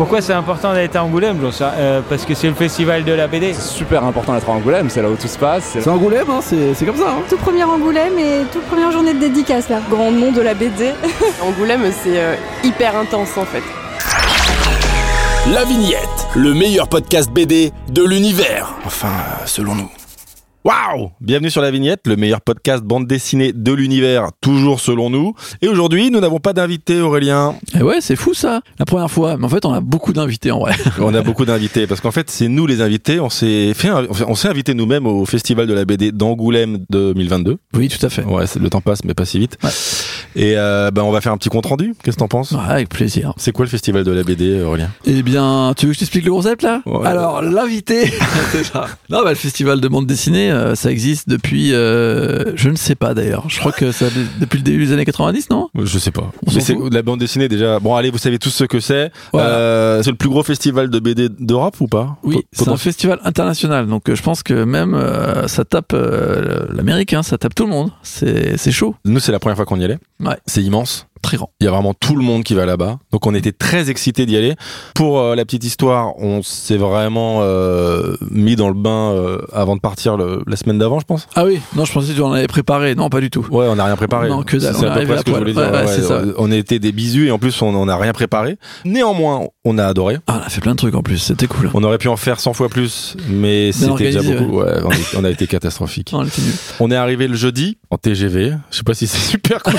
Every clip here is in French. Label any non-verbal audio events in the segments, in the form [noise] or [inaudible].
Pourquoi c'est important d'être à Angoulême euh, Parce que c'est le festival de la BD. C'est super important d'être à Angoulême, c'est là où tout se passe. C'est Angoulême, hein, c'est comme ça. Hein. Tout premier Angoulême et toute première journée de dédicace là. Grand nom de la BD. [laughs] Angoulême, c'est euh, hyper intense en fait. La Vignette, le meilleur podcast BD de l'univers. Enfin, euh, selon nous. Waouh Bienvenue sur La Vignette, le meilleur podcast bande dessinée de l'univers, toujours selon nous. Et aujourd'hui, nous n'avons pas d'invité, Aurélien. Et eh ouais, c'est fou ça, la première fois. Mais en fait, on a beaucoup d'invités en vrai. [laughs] on a beaucoup d'invités parce qu'en fait, c'est nous les invités. On s'est fait, on s'est invité nous-mêmes au festival de la BD d'Angoulême 2022. Oui, tout à fait. Ouais, le temps passe, mais pas si vite. Et euh, ben, on va faire un petit compte rendu. Qu'est-ce que t'en penses? Ouais, Avec plaisir. C'est quoi le festival de la BD, Aurélien? Eh bien, tu veux que je t'explique le concept là? Alors, l'invité. [laughs] non, bah, le festival de bande dessinée euh, ça existe depuis, euh, je ne sais pas d'ailleurs. Je crois que ça depuis le début des années 90, non? Je sais pas. Mais c'est la bande dessinée déjà. Bon, allez, vous savez tous ce que c'est. Euh, c'est le plus gros festival de BD d'Europe ou pas? Oui, c'est un festival international. Donc, euh, je pense que même ça tape l'américain, ça tape tout le monde. C'est chaud. Nous, c'est la première fois qu'on y allait. Ouais. C'est immense très grand. Il y a vraiment tout le monde qui va là-bas. Donc on était très excités d'y aller. Pour euh, la petite histoire, on s'est vraiment euh, mis dans le bain euh, avant de partir la semaine d'avant, je pense. Ah oui, non, je pensais que tu en avais préparé. Non, pas du tout. Ouais, on n'a rien préparé. Non, que C'est à peu près ce que je voulais dire. on était des bisous et en plus on n'a rien préparé. Néanmoins, on a adoré. Ah, on a fait plein de trucs en plus, c'était cool. On aurait pu en faire 100 fois plus, mais c'était déjà beaucoup. Ouais. on, a été catastrophique. [laughs] on, on est arrivé le jeudi en TGV. Je sais pas si c'est super [laughs] cool.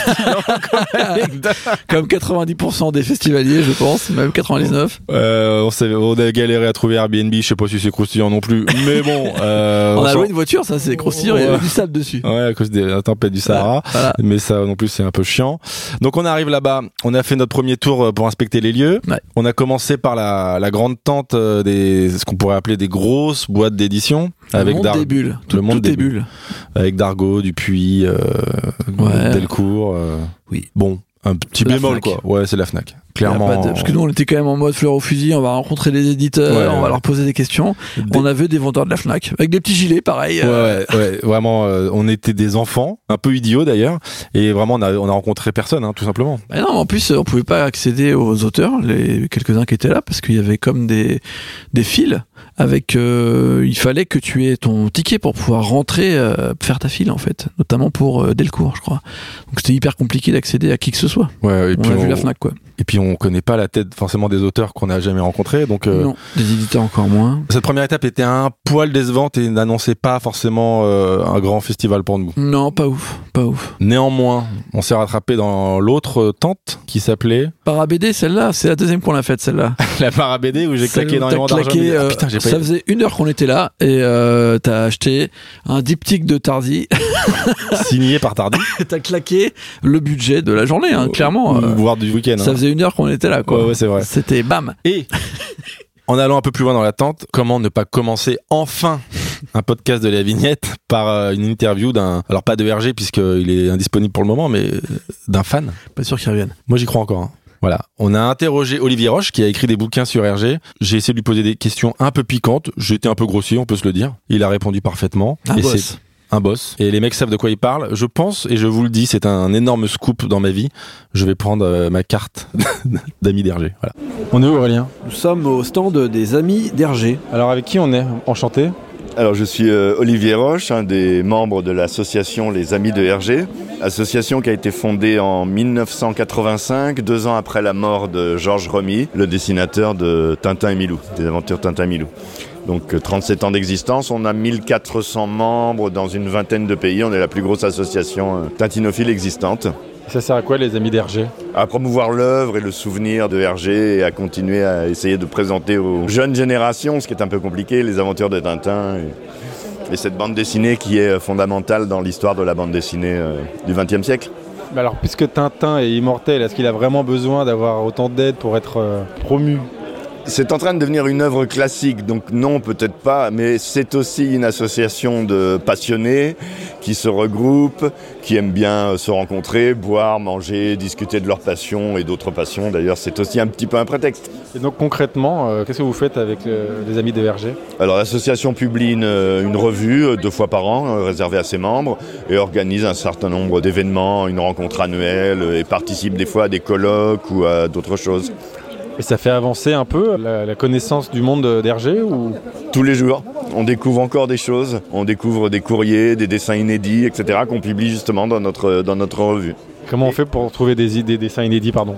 [laughs] Comme 90% des festivaliers, je pense, même 99. Euh, on, on, a galéré à trouver Airbnb, je sais pas si c'est croustillant non plus, mais bon. [laughs] Euh, on, a loué une voiture, ça c'est croustillant, il y a du sable dessus. Ouais, à cause des tempêtes du Sahara, mais ça non plus c'est un peu chiant. Donc on arrive là-bas, on a fait notre premier tour euh, pour inspecter les lieux. On a commencé par la, la grande tente euh, des, ce qu'on pourrait appeler des grosses boîtes d'édition. Avec le monde des bulles. Tout, le monde des bulles. Avec Dargo, Dupuis, euh, Delcourt. Euh. Oui. Bon, un petit bémol quoi. Ouais, c'est la Fnac. Clairement. Parce que nous on était quand même en mode fleur au fusil, on va rencontrer les éditeurs, on va leur poser des questions. On a vu des vendeurs de la Fnac avec des petits gilets pareil. Ouais, ouais, vraiment euh, on était des enfants, un peu idiots d'ailleurs et vraiment on a, on a rencontré personne hein, tout simplement. Bah non, en plus on pouvait pas accéder aux auteurs, les quelques-uns qui étaient là parce qu'il y avait comme des des fils avec euh, il fallait que tu aies ton ticket pour pouvoir rentrer euh, faire ta file en fait, notamment pour Delcourt, je crois. Donc c'était hyper compliqué d'accéder à qui que ce soit. Ouais, et on puis a vu la Fnac quoi. Et puis on connaît pas la tête forcément des auteurs qu'on n'a jamais rencontrés, donc euh, non, des éditeurs encore moins. Cette première étape était un poil décevante et n'annonçait pas forcément euh, un grand festival pour nous. Non, pas ouf, pas ouf. Néanmoins, on s'est rattrapé dans l'autre tente qui s'appelait [laughs] Parabédé, celle-là, c'est la deuxième qu'on l'a faite, celle-là. la Parabédé où j'ai claqué énormément d'argent. Ah, euh, putain, ça faisait une heure qu'on était là et euh, t'as acheté un diptyque de Tardy signé par Tardy. [laughs] t'as claqué le budget de la journée, hein, clairement. Voire du week-end. Ça hein. faisait une heure qu'on était là, quoi. Ouais, c'est vrai. C'était bam. Et en allant un peu plus loin dans la tente, comment ne pas commencer enfin un podcast de la vignette par euh, une interview d'un, alors pas de RG puisqu'il est indisponible pour le moment, mais euh, d'un fan? Pas sûr qu'il revienne. Moi j'y crois encore. Hein. Voilà, on a interrogé Olivier Roche qui a écrit des bouquins sur RG. J'ai essayé de lui poser des questions un peu piquantes. J'étais un peu grossier, on peut se le dire. Il a répondu parfaitement. Un boss un boss. Et les mecs savent de quoi ils parlent. Je pense, et je vous le dis, c'est un énorme scoop dans ma vie. Je vais prendre euh, ma carte [laughs] d'amis d'Hergé. Voilà. On est où Aurélien? Nous sommes au stand des amis d'Hergé. Alors avec qui on est? Enchanté alors je suis euh, Olivier Roche, un des membres de l'association Les Amis de Hergé, association qui a été fondée en 1985, deux ans après la mort de Georges Remy, le dessinateur de Tintin et Milou, des aventures Tintin et Milou. Donc 37 euh, ans d'existence, on a 1400 membres dans une vingtaine de pays, on est la plus grosse association euh, tintinophile existante. Ça sert à quoi les amis d'Hergé À promouvoir l'œuvre et le souvenir de Hergé et à continuer à essayer de présenter aux jeunes générations, ce qui est un peu compliqué, les aventures de Tintin et, cette bande dessinée qui est fondamentale dans l'histoire de la bande dessinée euh, du XXe siècle. alors puisque Tintin est immortel, est-ce qu'il a vraiment besoin d'avoir autant d'aide pour être promu? C'est en train de devenir une œuvre classique, donc non, peut-être pas, mais c'est aussi une association de passionnés qui se regroupent, qui aiment bien se rencontrer, boire, manger, discuter de leurs passions et d'autres passions. D'ailleurs, c'est aussi un petit peu un prétexte. Et donc concrètement, euh, qu'est-ce que vous faites avec euh, les amis des vergers? Alors l'association publie une, une, revue euh, deux fois par an, réservée à ses membres, et organise un certain nombre d'événements, une rencontre annuelle, et participe des fois à des colloques ou à d'autres choses. Et ça fait avancer un peu la, la connaissance du monde d'Hergé ou? Tous les jours, on découvre encore des choses. On découvre des courriers, des dessins inédits, etc. qu'on publie justement dans notre, dans notre revue. Comment on fait pour trouver des, des dessins inédits pardon?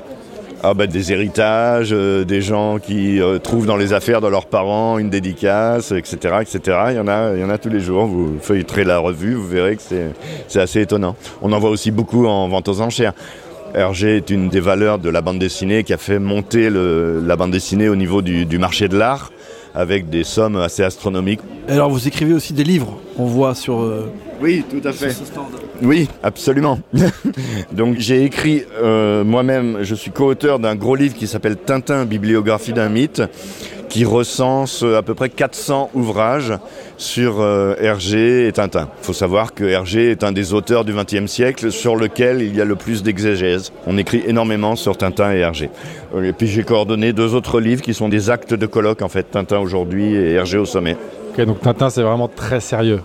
Ah bah, des héritages, euh, des gens qui euh, trouvent dans les affaires de leurs parents une dédicace, etc., etc. Il y en a, il y en a tous les jours. Vous feuilleterez la revue, vous verrez que c'est assez étonnant. On en voit aussi beaucoup en vente aux enchères. Hergé est une des valeurs de la bande dessinée qui a fait monter la bande dessinée au niveau du, du marché de l'art avec des sommes assez astronomiques. Alors vous écrivez aussi des livres, on voit sur... Euh, oui, tout à fait. Oui, absolument. [laughs] Donc j'ai écrit euh, moi-même, je suis co-auteur d'un gros livre qui s'appelle Tintin, bibliographie d'un mythe, qui recense euh, à peu près 400 ouvrages sur euh, Hergé et Tintin. Il faut savoir que Hergé est un des auteurs du XXe siècle sur lequel il y a le plus d'exégèse. On écrit énormément sur Tintin et Hergé. Euh, et puis j'ai coordonné deux autres livres qui sont des actes de colloque, en fait, Tintin aujourd'hui et Hergé au sommet. Ok, donc Tintin c'est vraiment très sérieux.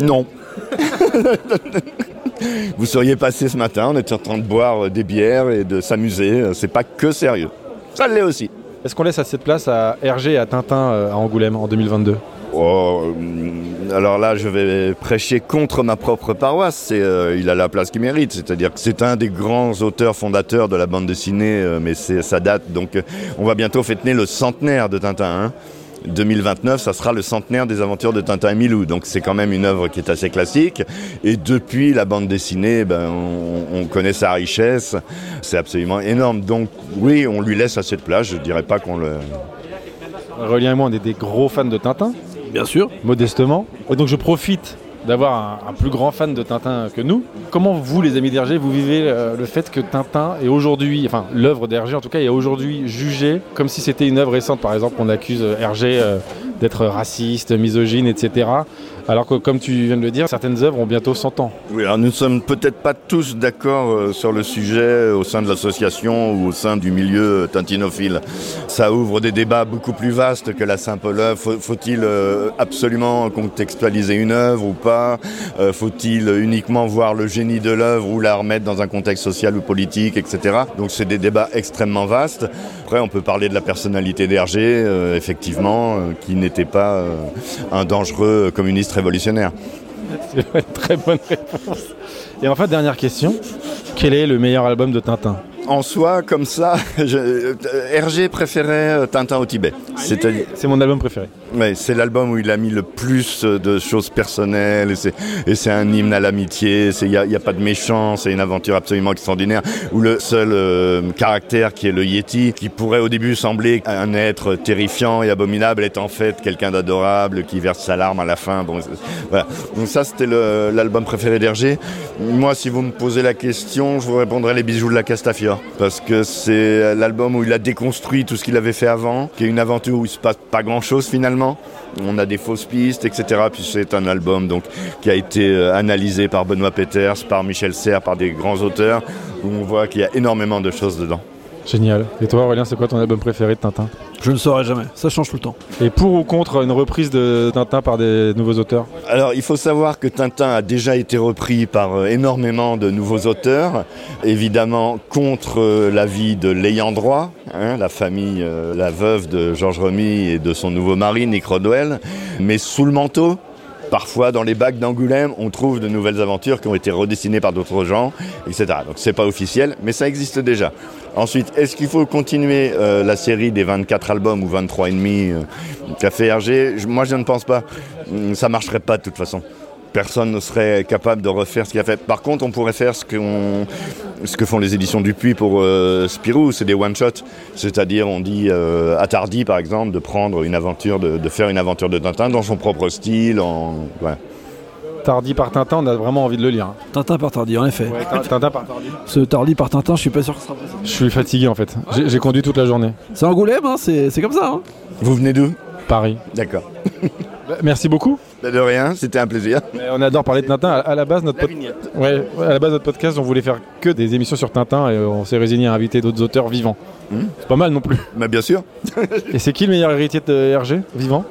Non. [laughs] Vous seriez passé ce matin, on était en train de boire des bières et de s'amuser. C'est pas que sérieux. Ça l'est aussi. Est-ce qu'on laisse assez de place à Hergé et à Tintin euh, à Angoulême en 2022 Oh, euh, alors là, je vais prêcher contre ma propre paroisse. Euh, il a la place qu'il mérite. C'est-à-dire que c'est un des grands auteurs fondateurs de la bande dessinée, mais c'est, ça date. Donc, on va bientôt fêter le centenaire de Tintin. Hein. 2029, ça sera le centenaire des aventures de Tintin et Milou. Donc c'est quand même une œuvre qui est assez classique. Et depuis la bande dessinée, ben, on, on connaît sa richesse. C'est absolument énorme. Donc oui, on lui laisse assez de place. Je dirais pas qu'on le... Relien et moi, on est des gros fans de Tintin. Bien sûr. Modestement. Et donc je profite d'avoir un, plus grand fan de Tintin que nous. Comment vous, les amis d'Hergé, vous vivez euh, le fait que Tintin est aujourd'hui, enfin l'œuvre d'Hergé en tout cas, est aujourd'hui jugée comme si c'était une œuvre récente? Par exemple, on accuse Hergé euh, d'être raciste, misogyne, etc. Alors que, comme tu viens de le dire, certaines œuvres ont bientôt 100 ans. Oui, alors nous ne sommes peut-être pas tous d'accord euh, sur le sujet au sein de l'association ou au sein du milieu tintinophile. Ça ouvre des débats beaucoup plus vastes que la simple œuvre. Faut-il euh, absolument contextualiser une œuvre ou pas? Euh, Faut-il uniquement voir le génie de l'œuvre ou la remettre dans un contexte social ou politique, etc. Donc c'est des débats extrêmement vastes. Après, on peut parler de la personnalité d'Hergé, euh, effectivement, euh, qui n'était pas euh, un dangereux communiste révolutionnaire. [laughs] C'est une très bonne réponse. Et enfin, dernière question. Quel est le meilleur album de Tintin? En soi, comme ça, [laughs] je, Hergé préférait Tintin au Tibet. C'est mon album préféré. Ouais, c'est l'album où il a mis le plus de choses personnelles et c'est un hymne à l'amitié. Il n'y a, pas de méchant, c'est une aventure absolument extraordinaire où le seul euh, caractère qui est le Yeti, qui pourrait au début sembler un être terrifiant et abominable, est en fait quelqu'un d'adorable qui verse sa larme à la fin. Bon, voilà. Donc ça, c'était l'album préféré d'Hergé. Moi, si vous me posez la question, je vous répondrai les bijoux de la Castafiore parce que c'est l'album où il a déconstruit tout ce qu'il avait fait avant, qui est une aventure où il se passe pas grand chose finalement on a des fausses pistes, etc. Puis c'est un album donc, qui a été euh, analysé par Benoît Peters, par Michel Serres, par des grands auteurs, où on voit qu'il y a énormément de choses dedans. Génial. Et toi Aurélien, c'est quoi ton album préféré de Tintin? Je ne saurais jamais, ça change tout le temps. Et pour ou contre une reprise de Tintin par des nouveaux auteurs? Alors il faut savoir que Tintin a déjà été repris par euh, énormément de nouveaux auteurs, évidemment contre euh, l'avis de l'ayant droit, hein, la famille, euh, la veuve de Georges Remy et de son nouveau mari Nick Rodwell, mais sous le manteau Parfois, dans les bacs d'Angoulême, on trouve de nouvelles aventures qui ont été redessinées par d'autres gens, etc. Donc c'est pas officiel, mais ça existe déjà. Ensuite, est-ce qu'il faut continuer euh, la série des 24 albums ou 23 et demi euh, qu'a fait Hergé? Moi, je ne pense pas. Hum, ça marcherait pas de toute façon personne ne serait capable de refaire ce qu'il a fait. Par contre, on pourrait faire ce, qu ce que font les éditions Dupuis pour euh, Spirou, c'est des one-shots. C'est-à-dire, on dit euh, à Tardy, par exemple, de prendre une aventure, de, faire une aventure de Tintin dans son propre style. Tardy par Tintin, on a vraiment envie de le lire. Hein. Tintin par Tardy, en effet. Ouais, Tintin par Tardy. Ce Tardy par Tintin, je suis pas sûr que ça sera Je suis fatigué en fait. J'ai conduit toute la journée. C'est Angoulême, hein, c'est comme ça. Hein. Vous venez d'où? Paris. D'accord. Merci beaucoup. De rien, c'était un plaisir. Mais on adore parler de Tintin. À, la base, notre ouais, à la base, notre podcast, on voulait faire que des émissions sur Tintin et on s'est résigné à inviter d'autres auteurs vivants. Mmh. C'est pas mal non plus. Mais bien sûr. et c'est qui le meilleur héritier de Hergé? Vivant?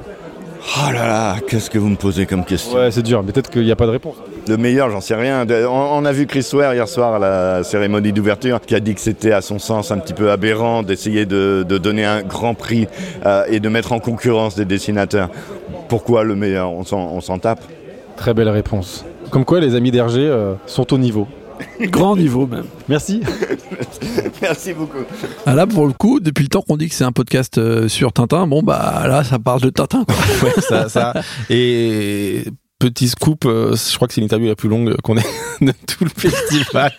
Oh là là, qu'est-ce que vous me posez comme question Ouais, c'est dur, mais peut-être qu'il n'y a pas de réponse. Le meilleur, j'en sais rien. On, a vu Chris Ware hier soir à la cérémonie d'ouverture qui a dit que c'était à son sens un petit peu aberrant d'essayer de, de donner un grand prix euh, et de mettre en concurrence des dessinateurs. Pourquoi le meilleur? On s'en on s'en tape. Très belle réponse. Comme quoi, les amis d'Hergé euh, sont au niveau. [laughs] Grand niveau même. Merci. [laughs] Merci beaucoup. Ah là, pour le coup, depuis le temps qu'on dit que c'est un podcast euh, sur Tintin, bon bah là, ça parle de Tintin. Quoi. [laughs] Ouais, ça, ça. Et petit scoop, euh, je crois que c'est l'interview la plus longue qu'on ait de tout le festival.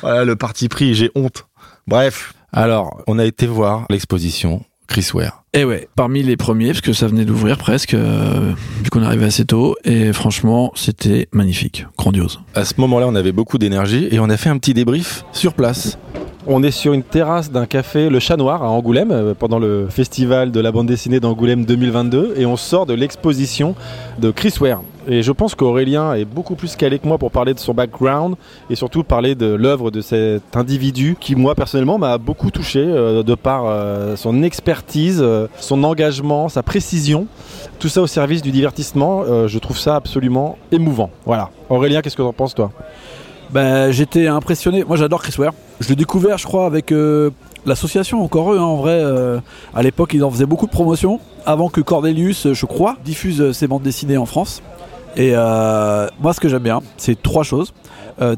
voilà, le parti pris, j'ai honte. Bref. Alors, on a été voir l'exposition Chris Ware. Et ouais, parmi les premiers, parce que ça venait d'ouvrir presque, euh, vu qu'on arrivait assez tôt, et franchement, c'était magnifique, grandiose. À ce moment-là, on avait beaucoup d'énergie et on a fait un petit débrief sur place. On est sur une terrasse d'un café Le Chat Noir à Angoulême euh, pendant le festival de la bande dessinée d'Angoulême 2022 et on sort de l'exposition de Chris Ware. Et je pense qu'Aurélien est beaucoup plus calé que moi pour parler de son background et surtout parler de l'œuvre de cet individu qui, moi, personnellement, m'a beaucoup touché euh, de par euh, son expertise, son engagement, sa précision. Tout ça au service du divertissement. Je trouve ça absolument émouvant. Voilà. Aurélien, qu'est-ce que t'en penses, toi? Ben, j'étais impressionné. Moi, j'adore Chris Ware. Je l'ai découvert, je crois, avec euh, l'association, encore eux, hein, en vrai. euh, à l'époque, ils en faisaient beaucoup de promotions. Avant que Cordelius, euh, je crois, diffuse ses bandes dessinées en France. Et euh, moi, ce que j'aime bien, c'est trois choses.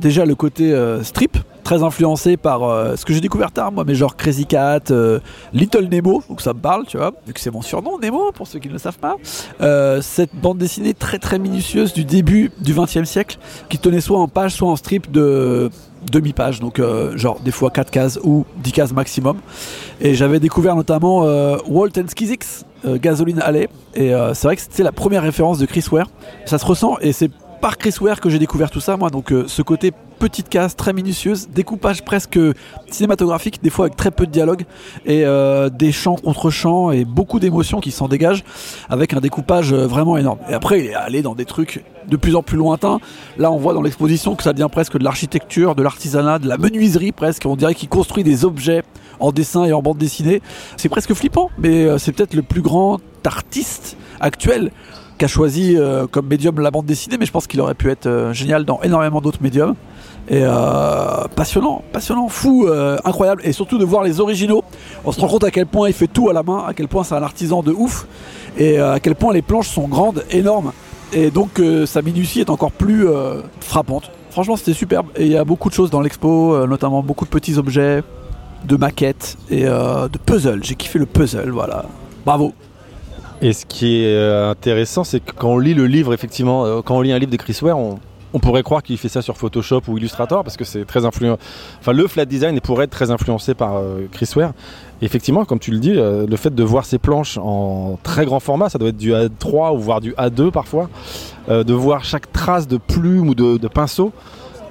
Déjà, le côté strip, très influencé par euh, ce que j'ai découvert tard, moi, mais genre Crazy Cat, euh, Little Nemo, donc ça me parle, tu vois, vu que c'est mon surnom, Nemo, pour ceux qui ne le savent pas. Euh, cette bande dessinée très très minutieuse du début du XXe siècle, qui tenait soit en page, soit en strip de demi-page, donc genre des fois 4 cases ou 10 cases maximum. Et j'avais découvert notamment Walt and Skizix, Gasoline Alley, et c'est vrai que c'était la première référence de Chris Ware. Ça se ressent, et c'est par Chris Ware que j'ai découvert tout ça, moi, donc euh, ce côté petite case très minutieuse, découpage presque cinématographique, des fois avec très peu de dialogue, et euh, des chants contre chants et beaucoup d'émotions qui s'en dégagent, avec un découpage euh, vraiment énorme. Et après, il est allé dans des trucs de plus en plus lointains. Là, on voit dans l'exposition que ça devient presque de l'architecture, de l'artisanat, de la menuiserie presque. On dirait qu'il construit des objets en dessin et en bande dessinée. C'est presque flippant, mais c'est peut-être le plus grand artiste actuel qui a choisi euh, comme médium la bande dessinée, mais je pense qu'il aurait pu être euh, génial dans énormément d'autres médiums. Et euh, passionnant, passionnant, fou, incroyable. Et surtout de voir les originaux. On se rend compte à quel point il fait tout à la main, à quel point c'est un artisan de ouf. Et à quel point les planches sont grandes, énormes. Et donc sa minutie est encore plus frappante. Franchement, c'était superbe. Et il y a beaucoup de choses dans l'expo, notamment beaucoup de petits objets, de maquettes et de puzzles. J'ai kiffé le puzzle, voilà. Bravo. Et ce qui est euh, intéressant, c'est que quand on lit le livre, effectivement, euh, quand on lit un livre de Chris Ware, on, pourrait croire qu'il fait ça sur Photoshop ou Illustrator parce que c'est très influent. Enfin, le flat design pourrait être très influencé par euh, Chris Ware. Effectivement, comme tu le dis, le fait de voir ces planches en très grand format, ça doit être du A3 ou voire du A2 parfois, de voir chaque trace de plume ou de, pinceau.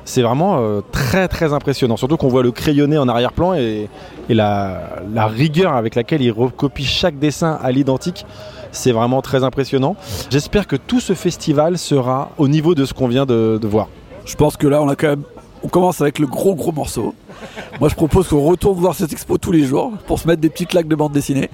C'est vraiment très très impressionnant. Surtout qu'on voit le crayonné en arrière-plan et, la rigueur avec laquelle il recopie chaque dessin à l'identique. C'est vraiment très impressionnant. J'espère que tout ce festival sera au niveau de ce qu'on vient de, voir. Je pense que là, on commence avec le gros gros morceau. Moi, je propose qu'on retourne voir cette expo tous les jours pour se mettre des petites claques de bande dessinée.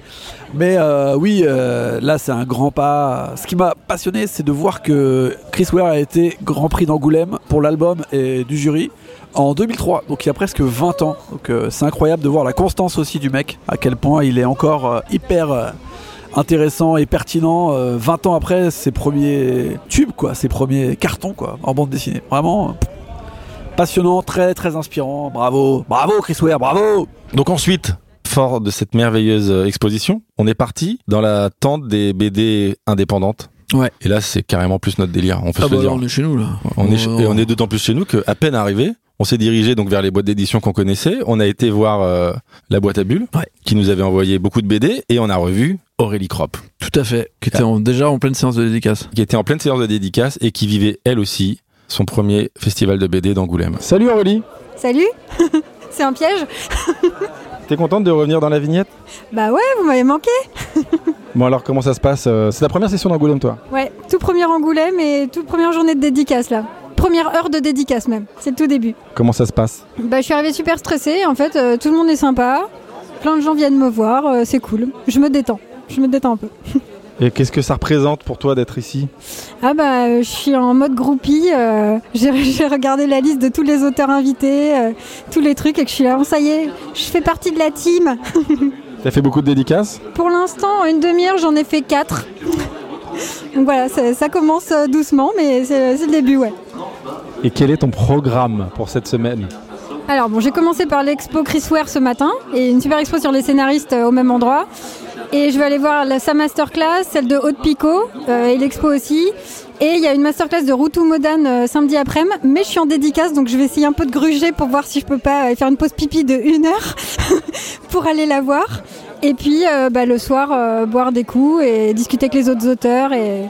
Mais euh, oui, euh, là, c'est un grand pas. Ce qui m'a passionné, c'est de voir que Chris Ware a été Grand Prix d'Angoulême pour l'album et du jury en 2003, donc il y a presque 20 ans. Donc euh, c'est incroyable de voir la constance aussi du mec, à quel point il est encore hyper intéressant et pertinent euh, 20 ans après ses premiers tubes, quoi, ses premiers cartons quoi, en bande dessinée. Vraiment euh, passionnant, très très inspirant. Bravo, bravo Chris Ware, bravo. Donc ensuite, fort de cette merveilleuse euh, exposition, on est parti dans la tente des BD indépendantes. Ouais. Et là, c'est carrément plus notre délire. On peut Ah se le bah dire. on est chez nous là. On est, et on est d'autant plus chez nous qu'à peine arrivé, on s'est dirigé donc vers les boîtes d'édition qu'on connaissait. On a été voir euh, la boîte à bulles, Ouais. qui nous avait envoyé beaucoup de BD, et on a revu Aurélie Kropp, Tout à fait. Qui était en- déjà en pleine séance de dédicace. qui était en pleine séance de dédicace et qui vivait elle aussi son premier festival de BD d'Angoulême. Salut Aurélie, Salut [laughs] C'est un piège [laughs] t'es contente de revenir dans la vignette? Bah ouais, vous m'avez manqué [laughs] Bon alors comment ça se passe? Euh, C'est la première session d'Angoulême toi? Ouais, tout premier Angoulême et toute première journée de dédicace là. Première heure de dédicace même, c'est le tout début. Comment ça se passe Bah je suis arrivée super stressée, en fait euh, tout le monde est sympa, plein de gens viennent me voir, euh, c'est cool. Je me détends, je me détends un peu. Et qu'est-ce que ça représente pour toi d'être ici Ah bah euh, je suis en mode groupie, euh, j'ai [laughs] regardé la liste de tous les auteurs invités, euh, tous les trucs et que je suis là, bon ça y est, je fais partie de la team. [laughs] T'as fait beaucoup de dédicaces Pour l'instant, une demi-heure, j'en ai fait quatre. [laughs] Donc voilà, ça, commence doucement, mais c'est c'est le début, ouais. Et quel est ton programme pour cette semaine Alors bon, j'ai commencé par l'expo Chris Ware ce matin, et une super expo sur les scénaristes euh, au même endroit. Et je vais aller voir la, sa masterclass, celle de Haute Picot, euh, et l'expo aussi. Et il y a une masterclass de Routou Modane euh, samedi après-midi, mais je suis en dédicace, donc je vais essayer un peu de gruger pour voir si je peux pas euh, faire une pause pipi de une heure [laughs] pour aller la voir. Et puis bah, le soir, boire des coups et discuter avec les autres auteurs et,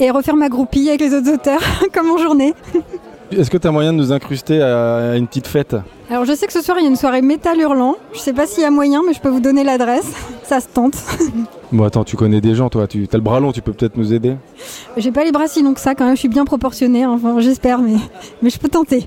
et refaire ma groupie avec les autres auteurs, [laughs] comme en journée. [laughs] Est-ce que tu as moyen de nous incruster à une petite fête Alors je sais que ce soir il y a une soirée métal hurlant. Je sais pas s'il y a moyen, mais je peux vous donner l'adresse. [laughs] Ça se tente. [laughs] Bon attends, tu connais des gens toi, tu as le bras long, tu peux peut-être nous aider J'ai pas les bras si longs que ça quand même, je suis bien proportionnée, enfin j'espère, mais, mais je peux tenter.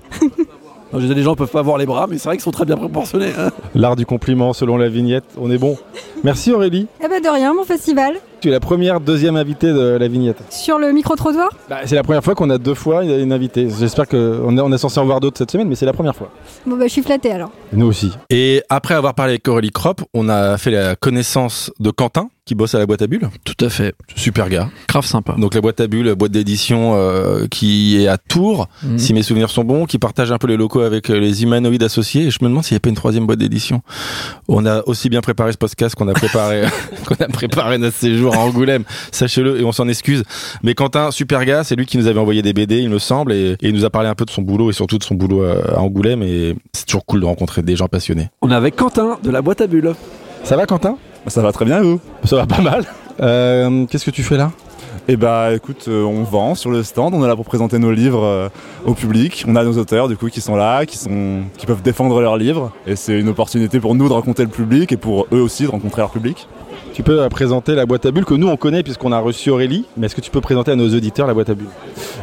Non, je disais, les gens peuvent pas voir les bras, mais c'est vrai qu'ils sont très bien proportionnés. hein. L'art du compliment selon la vignette, on est bon. Merci Aurélie. Eh ben de rien, mon festival. Tu es la première, deuxième invitée de la vignette. Sur le micro-trottoir? Bah, c'est la première fois qu'on a deux fois une invitée. J'espère qu'on est, on est censé en voir d'autres cette semaine, mais c'est la première fois. Bon bah je suis flattée alors. Nous aussi. Et après avoir parlé avec Aurélie Kropp, on a fait la connaissance de Quentin, qui bosse à la boîte à bulles. Tout à fait. Super gars. Grave sympa. Donc la boîte à bulles, boîte d'édition euh, qui est à Tours, Mhm. si mes souvenirs sont bons, qui partage un peu les locaux avec euh, les humanoïdes associés. Et je me demande s'il n'y a pas une troisième boîte d'édition. On a aussi bien préparé ce podcast qu'on a préparé [laughs] qu'on a préparé notre séjour à Angoulême. Sachez-le et on s'en excuse. Mais Quentin, super gars, c'est lui qui nous avait envoyé des BD, il me semble, et, et il nous a parlé un peu de son boulot et surtout de son boulot euh, à Angoulême. Et c'est toujours cool de rencontrer des gens passionnés. On est avec Quentin de la boîte à bulles. Ça va Quentin? Ça va très bien, et vous? Ça va pas mal. Euh, Qu'est-ce que tu fais là? Eh bah écoute, euh, on vend sur le stand, on est là pour présenter nos livres euh, au public. On a nos auteurs du coup qui sont là, qui, sont, qui peuvent défendre leurs livres. Et c'est une opportunité pour nous de rencontrer le public et pour eux aussi de rencontrer leur public. Tu peux euh, présenter la boîte à bulles que nous on connaît puisqu'on a reçu Aurélie, mais est-ce que tu peux présenter à nos auditeurs la boîte à bulles?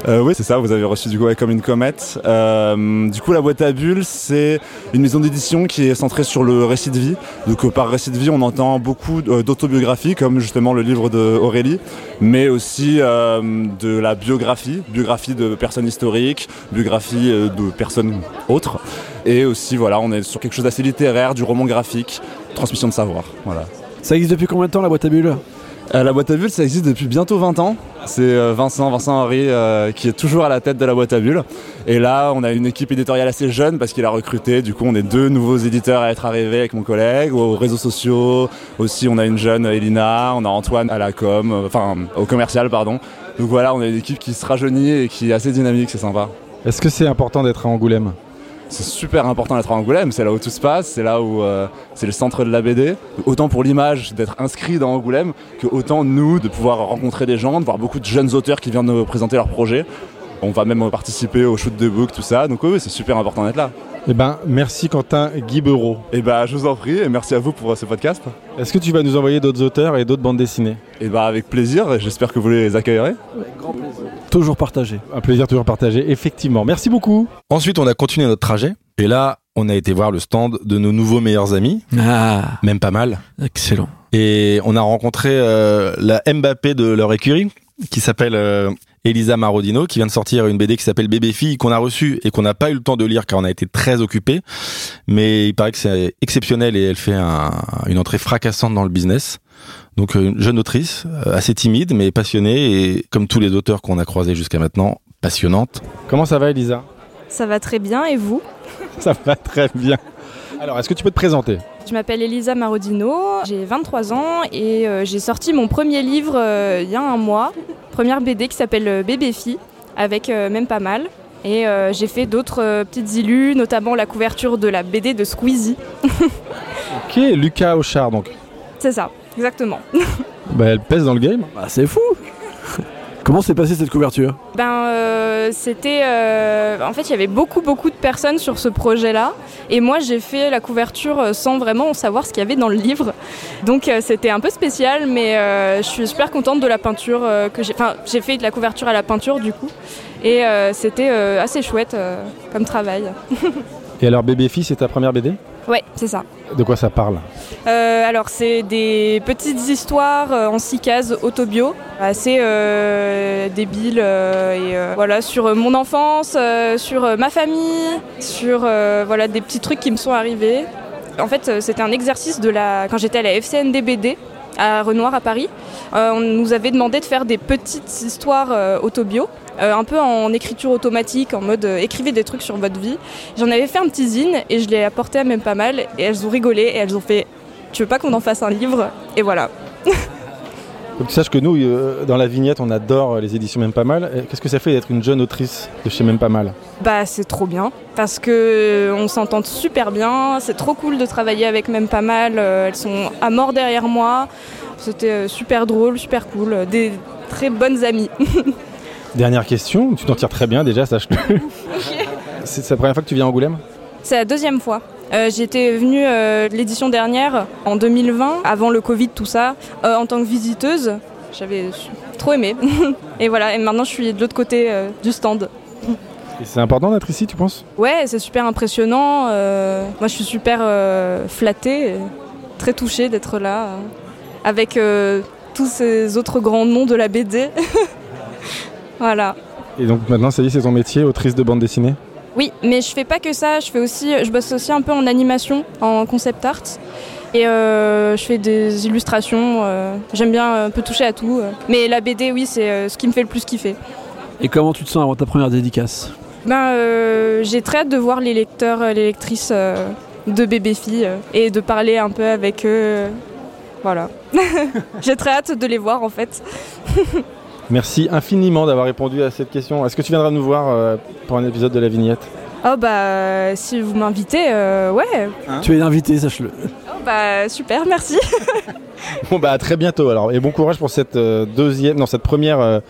Euh, oui, c'est ça, vous avez reçu du coup comme une comète. Euh, du coup, la boîte à bulles, c'est une maison d'édition qui est centrée sur le récit de vie. Donc, par récit de vie, on entend beaucoup d'autobiographies, comme justement le livre de Aurélie, mais aussi de la biographie, biographie de personnes historiques, biographie de personnes autres. Et aussi, voilà, on est sur quelque chose d'assez littéraire, du roman graphique, transmission de savoir. Voilà. Ça existe depuis combien de temps la boîte à bulles Euh, la boîte à bulles, ça existe depuis bientôt 20 ans. C'est euh, Vincent, Vincent Henry, euh, qui est toujours à la tête de la boîte à bulles. Et là, on a une équipe éditoriale assez jeune parce qu'il a recruté. Du coup, on est deux nouveaux éditeurs à être arrivés avec mon collègue aux réseaux sociaux. Aussi, on a une jeune Elina, on a Antoine à la com, euh, enfin au commercial, pardon. Donc voilà, on a une équipe qui se rajeunit et qui est assez dynamique, c'est sympa. Est-ce que c'est important d'être à Angoulême? C'est super important d'être à Angoulême, c'est là où tout se passe, c'est là où euh, c'est le centre de la BD. Autant pour l'image d'être inscrit dans Angoulême, que autant nous de pouvoir rencontrer des gens, de voir beaucoup de jeunes auteurs qui viennent nous présenter leurs projets. On va même participer au shoot de book, tout ça. Donc oui, c'est super important d'être là. Eh ben, merci Quentin Guy Bereau. Et bah, je vous en prie, et merci à vous pour ce podcast. Est-ce que tu vas nous envoyer d'autres auteurs et d'autres bandes dessinées? Et bah, avec plaisir, j'espère que vous les accueillerez. Toujours partagé. Un plaisir toujours partagé, effectivement. Merci beaucoup. Ensuite, on a continué notre trajet. Et là, on a été voir le stand de nos nouveaux meilleurs amis. Ah, Même pas mal. excellent. Et on a rencontré euh, la Mbappé de leur écurie, qui s'appelle euh, Elisa Marodino, qui vient de sortir une BD qui s'appelle Bébé Fille, qu'on a reçue et qu'on n'a pas eu le temps de lire car on a été très occupés. Mais il paraît que c'est exceptionnel et elle fait un- une entrée fracassante dans le business. Donc euh, une jeune autrice, euh, assez timide mais passionnée et comme tous les auteurs qu'on a croisés jusqu'à maintenant, passionnante. Comment ça va Elisa? Ça va très bien et vous? [laughs] Ça va très bien. Alors, est-ce que tu peux te présenter? Je m'appelle Elisa Marodino, j'ai 23 ans et euh, j'ai sorti mon premier livre euh, il y a un mois, première BD qui s'appelle Bébé Fille, avec euh, même pas mal. Et euh, j'ai fait d'autres euh, petites illus, notamment la couverture de la BD de Squeezie. [laughs] Ok, Lucas Auchard donc. C'est ça, exactement. Bah, elle pèse dans le game. Bah, c'est fou Comment s'est passée cette couverture? Ben, euh, c'était. euh, en fait, il y avait beaucoup, beaucoup de personnes sur ce projet-là. Et moi, j'ai fait la couverture euh, sans vraiment savoir ce qu'il y avait dans le livre. Donc, euh, c'était un peu spécial, mais euh, je suis super contente de la peinture euh, que j'ai. Enfin, j'ai fait de la couverture à la peinture, du coup. Et euh, c'était euh, assez chouette euh, comme travail. [laughs] Et alors, Bébé Fille, c'est ta première BD Ouais, c'est ça. De quoi ça parle euh, Alors, c'est des petites histoires euh, en six cases autobio, assez euh, débiles, et voilà, sur mon enfance, sur ma famille, sur voilà, des petits trucs qui me sont arrivés. En fait, c'était un exercice de la... quand j'étais à la FCNDBD à Renoir à Paris. on nous avait demandé de faire des petites histoires autobio euh, un peu en écriture automatique, en mode euh, écrivez des trucs sur votre vie. J'en avais fait un petit zine et je l'ai apporté à même pas mal et elles ont rigolé et elles ont fait tu veux pas qu'on en fasse un livre? Et voilà. [laughs] Que tu saches que nous, euh, dans la vignette, on adore les éditions Même Pas Mal. Qu'est-ce que ça fait d'être une jeune autrice de chez Même Pas Mal? Bah, c'est trop bien parce que on s'entend super bien. C'est trop cool de travailler avec Même Pas Mal. elles sont à mort derrière moi. C'était super drôle, super cool. Des très bonnes amies. [laughs] Dernière question, tu t'en tires très bien déjà, sache-le. [laughs] C'est la première fois que tu viens à Angoulême? C'est la deuxième fois. Euh, J'étais venue euh, l'édition dernière, en 2020, avant le Covid, tout ça, euh, en tant que visiteuse. J'avais trop aimé. [laughs] et voilà, et maintenant je suis de l'autre côté du stand. c'est important d'être ici, tu penses? Ouais, c'est super impressionnant. moi, je suis super flattée, très touchée d'être là, avec tous ces autres grands noms de la BD. [laughs] Voilà. Et donc maintenant, ça y est, c'est ton métier, autrice de bande dessinée Oui, mais je fais pas que ça. Je fais aussi, je bosse aussi un peu en animation, en concept art. Et euh, je fais des illustrations. Euh, j'aime bien un peu toucher à tout. Mais la BD, oui, c'est euh, ce qui me fait le plus kiffer. Et comment tu te sens avant ta première dédicace? Ben, j'ai très hâte de voir les lecteurs, les lectrices de bébé filles et de parler un peu avec eux. Voilà. [laughs] j'ai très hâte de les voir en fait. [laughs] Merci infiniment d'avoir répondu à cette question. Est-ce que tu viendras nous voir euh, pour un épisode de la vignette? Oh bah si vous m'invitez, euh, ouais. Hein? Tu es invité, sache-le. Oh bah super, merci. [laughs] bon bah à très bientôt alors et bon courage pour cette euh, deuxième, non cette première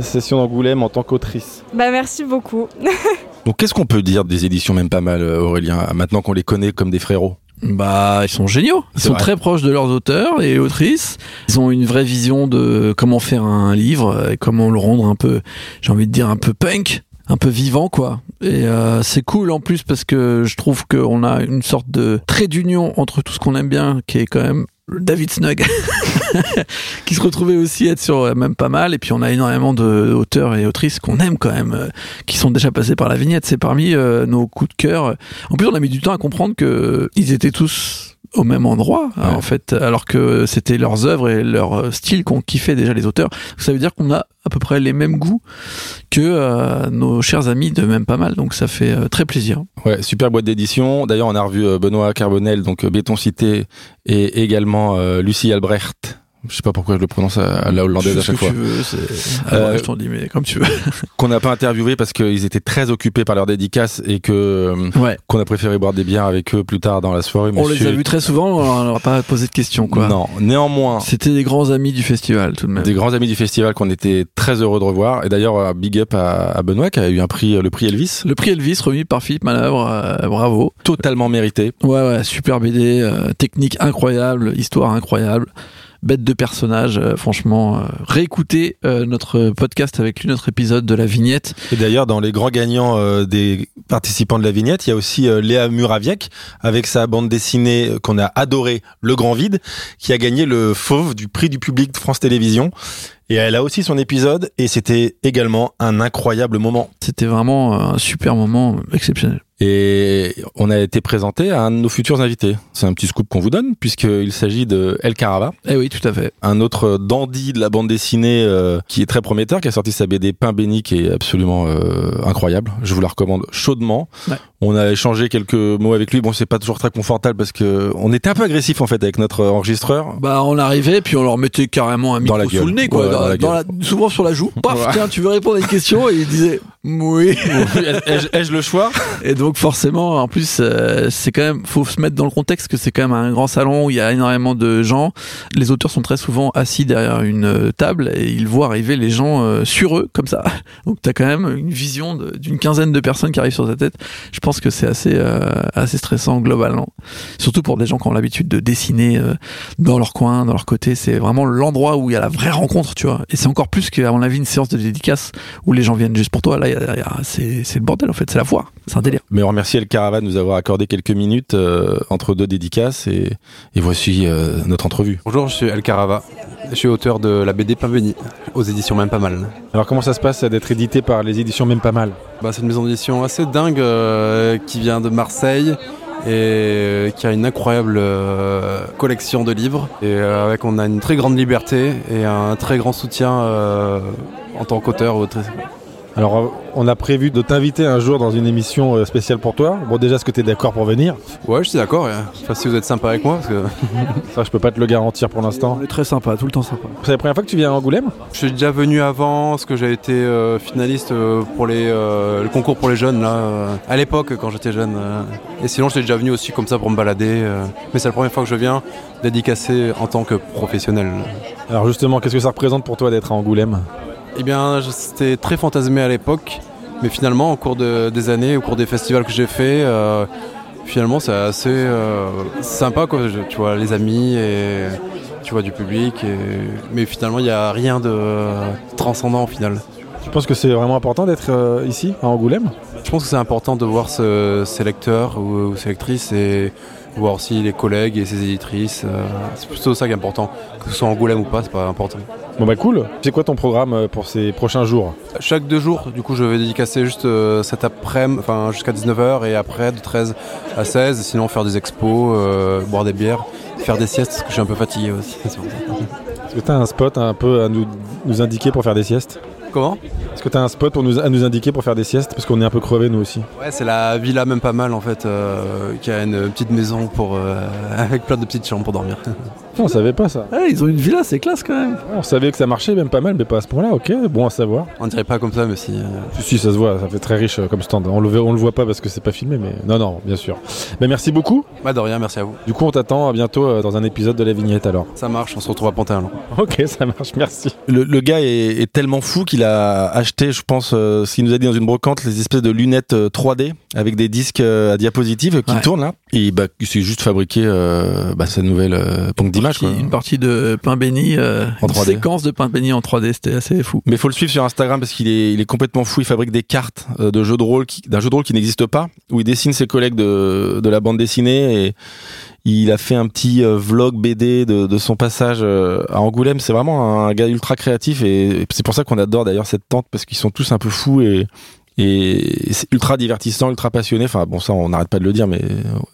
session d'Angoulême en tant qu'autrice. Bah merci beaucoup. [laughs] Donc qu'est-ce qu'on peut dire des éditions même pas mal Aurélien maintenant qu'on les connaît comme des frérots? Bah, ils sont géniaux. Ils sont très proches de leurs auteurs et autrices. Ils ont une vraie vision de comment faire un livre et comment le rendre un peu, j'ai envie de dire un peu punk, un peu vivant quoi. Et euh, c'est cool en plus parce que je trouve qu'on a une sorte de trait d'union entre tout ce qu'on aime bien, qui est quand même David Snug, [laughs] qui se retrouvait aussi être sur euh, même pas mal. Et puis on a énormément d'auteurs et autrices qu'on aime quand même, euh, qui sont déjà passés par la vignette. C'est parmi euh, nos coups de cœur. En plus, on a mis du temps à comprendre que ils étaient tous au même endroit en fait alors que c'était leurs œuvres et leur style qu'on kiffait déjà les auteurs ça veut dire qu'on a à peu près les mêmes goûts que euh, nos chers amis de même pas mal. Donc ça fait euh, très plaisir. Ouais, super boîte d'édition. D'ailleurs, on a revu euh, Benoît Carbonel, donc Béton Cité, et également Lucie Albrecht je sais pas pourquoi je le prononce à la hollandaise à chaque fois. Euh, je t'en dis, mais comme tu veux. [laughs] qu'on n'a pas interviewé parce qu'ils étaient très occupés par leur dédicace et que euh, ouais. qu'on a préféré boire des bières avec eux plus tard dans la soirée. On les a vus très souvent, on leur a pas posé de questions quoi. Non, néanmoins. C'était des grands amis du festival tout de même. Des grands amis du festival qu'on était très heureux de revoir. Et d'ailleurs, euh, big up à, Benoît qui a eu un prix, le prix Elvis. Le prix Elvis remis par Philippe Manœuvre, bravo. Totalement mérité. Ouais ouais, super BD, technique incroyable, histoire incroyable bête de personnage. Euh, franchement, euh, réécoutez euh, notre podcast avec lui, notre épisode de la vignette. Et d'ailleurs, dans les grands gagnants des participants de la vignette, il y a aussi Léa Muraviec avec sa bande dessinée qu'on a adorée, Le Grand Vide, qui a gagné le fauve du prix du public de France Télévisions. Et elle a aussi son épisode et c'était également un incroyable moment. C'était vraiment un super moment exceptionnel. Et on a été présenté à un de nos futurs invités. C'est un petit scoop qu'on vous donne, puisqu'il s'agit de El Carava. Eh oui, tout à fait. Un autre dandy de la bande dessinée euh, qui est très prometteur, qui a sorti sa BD Pain béni, qui est absolument euh, incroyable. Je vous la recommande chaudement. On a échangé quelques mots avec lui. Bon, c'est pas toujours très confortable parce que on était un peu agressif en fait avec notre enregistreur. Bah, on arrivait puis on leur mettait carrément un micro sous le nez, quoi. souvent sur la joue. [laughs] Paf, tiens, tu veux répondre à une question et il disait oui. Ai-je le choix? Et donc forcément, en plus, euh, c'est quand même, faut se mettre dans le contexte que c'est quand même un grand salon où il y a énormément de gens. Les auteurs sont très souvent assis derrière une euh, table et ils voient arriver les gens euh, sur eux comme ça. [laughs] Donc t'as quand même une vision d'une quinzaine de personnes qui arrivent sur ta tête. Je pense pense que c'est assez, assez stressant globalement. Surtout pour des gens qui ont l'habitude de dessiner dans leur coin, dans leur côté. C'est vraiment l'endroit où il y a la vraie rencontre, tu vois. Et c'est encore plus qu'à mon avis une séance de dédicace où les gens viennent juste pour toi. Là, c'est le bordel en fait, c'est la foire, c'est un délire. Mais on remercie El Caravane de nous avoir accordé quelques minutes entre deux dédicaces et, et voici notre entrevue. Bonjour, je suis El Carava. Je suis auteur de la BD Pain Béni aux éditions Même Pas Mal. Alors comment ça se passe d'être édité par les éditions Même Pas Mal? Bah, C'est une maison d'édition assez dingue euh, qui vient de Marseille et euh, qui a une incroyable euh, collection de livres et avec on a une très grande liberté et un très grand soutien en tant qu'auteur. Alors, euh, on a prévu de t'inviter un jour dans une émission euh, spéciale pour toi. Bon, déjà, est-ce que tu es d'accord pour venir? Ouais, je suis d'accord. Enfin, si vous êtes sympa avec moi. Parce que... [laughs] Ça, je peux pas te le garantir pour l'instant. On est très sympa, tout le temps sympa. C'est la première fois que tu viens à Angoulême? Je suis déjà venu avant, parce que j'ai été euh, finaliste pour les, le concours pour les jeunes, là, à l'époque, quand j'étais jeune. Et sinon, j'étais déjà venu aussi comme ça pour me balader. mais c'est la première fois que je viens dédicacé en tant que professionnel. Alors, justement, qu'est-ce que ça représente pour toi d'être à Angoulême? Eh bien, c'était très fantasmé à l'époque, mais finalement, au cours des années, au cours des festivals que j'ai fait, euh, finalement, c'est assez euh, sympa, quoi. tu vois, les amis et tu vois du public, mais finalement, il n'y a rien de transcendant au final. Tu penses que c'est vraiment important d'être euh, ici, à Angoulême? Je pense que c'est important de voir ces lecteurs ou, ces lectrices et voir aussi les collègues et ses éditrices. c'est plutôt ça qui est important. Que ce soit Angoulême ou pas, c'est pas important. Bon bah cool. C'est quoi ton programme euh, pour ces prochains jours? Chaque deux jours, du coup je vais dédicacer juste euh, cet après-midi, enfin jusqu'à 19h et après de 13 à 16, sinon faire des expos, euh, boire des bières, faire des siestes parce que je suis un peu fatigué aussi. Est-ce que tu as un spot un peu à nous, nous indiquer pour faire des siestes? Comment Est-ce que tu as un spot pour nous, à nous indiquer pour faire des siestes? Parce qu'on est un peu crevés nous aussi. Ouais, c'est la villa même pas mal en fait, qui a une petite maison pour, [laughs] avec plein de petites chambres pour dormir. [laughs] On savait pas ça. Ils ont une villa, c'est classe quand même. On savait que ça marchait même pas mal, mais pas à ce point-là. Ok, bon à savoir. On dirait pas comme ça, mais si. Euh, si, ça se voit, ça fait très riche euh, comme stand. On le, on le voit pas parce que c'est pas filmé, mais non, non, bien sûr. Mais merci beaucoup. Bah de rien, merci à vous. Du coup, on t'attend à bientôt euh, dans un épisode de la vignette alors. Ça marche, on se retrouve à Pantin. Ok, [laughs] ça marche, merci. Le, gars est, tellement fou qu'il a acheté, je pense, ce qu'il nous a dit dans une brocante, les espèces de lunettes 3D avec des disques à diapositive qui tournent là. Et bah, il s'est juste fabriqué bah, sa nouvelle pompe d'image. Une partie de pain béni, euh, en 3D. séquence de pain béni en 3D, c'était assez fou. Mais faut le suivre sur Instagram parce qu'il est, il est complètement fou. Il fabrique des cartes euh, de jeux de rôle, d'un jeu de rôle qui n'existe pas, où il dessine ses collègues de, de la bande dessinée et il a fait un petit euh, vlog BD de, de son passage à Angoulême. C'est vraiment un gars ultra créatif et c'est pour ça qu'on adore d'ailleurs cette tente parce qu'ils sont tous un peu fous et et c'est ultra divertissant, ultra passionné. Enfin bon, ça on n'arrête pas de le dire, mais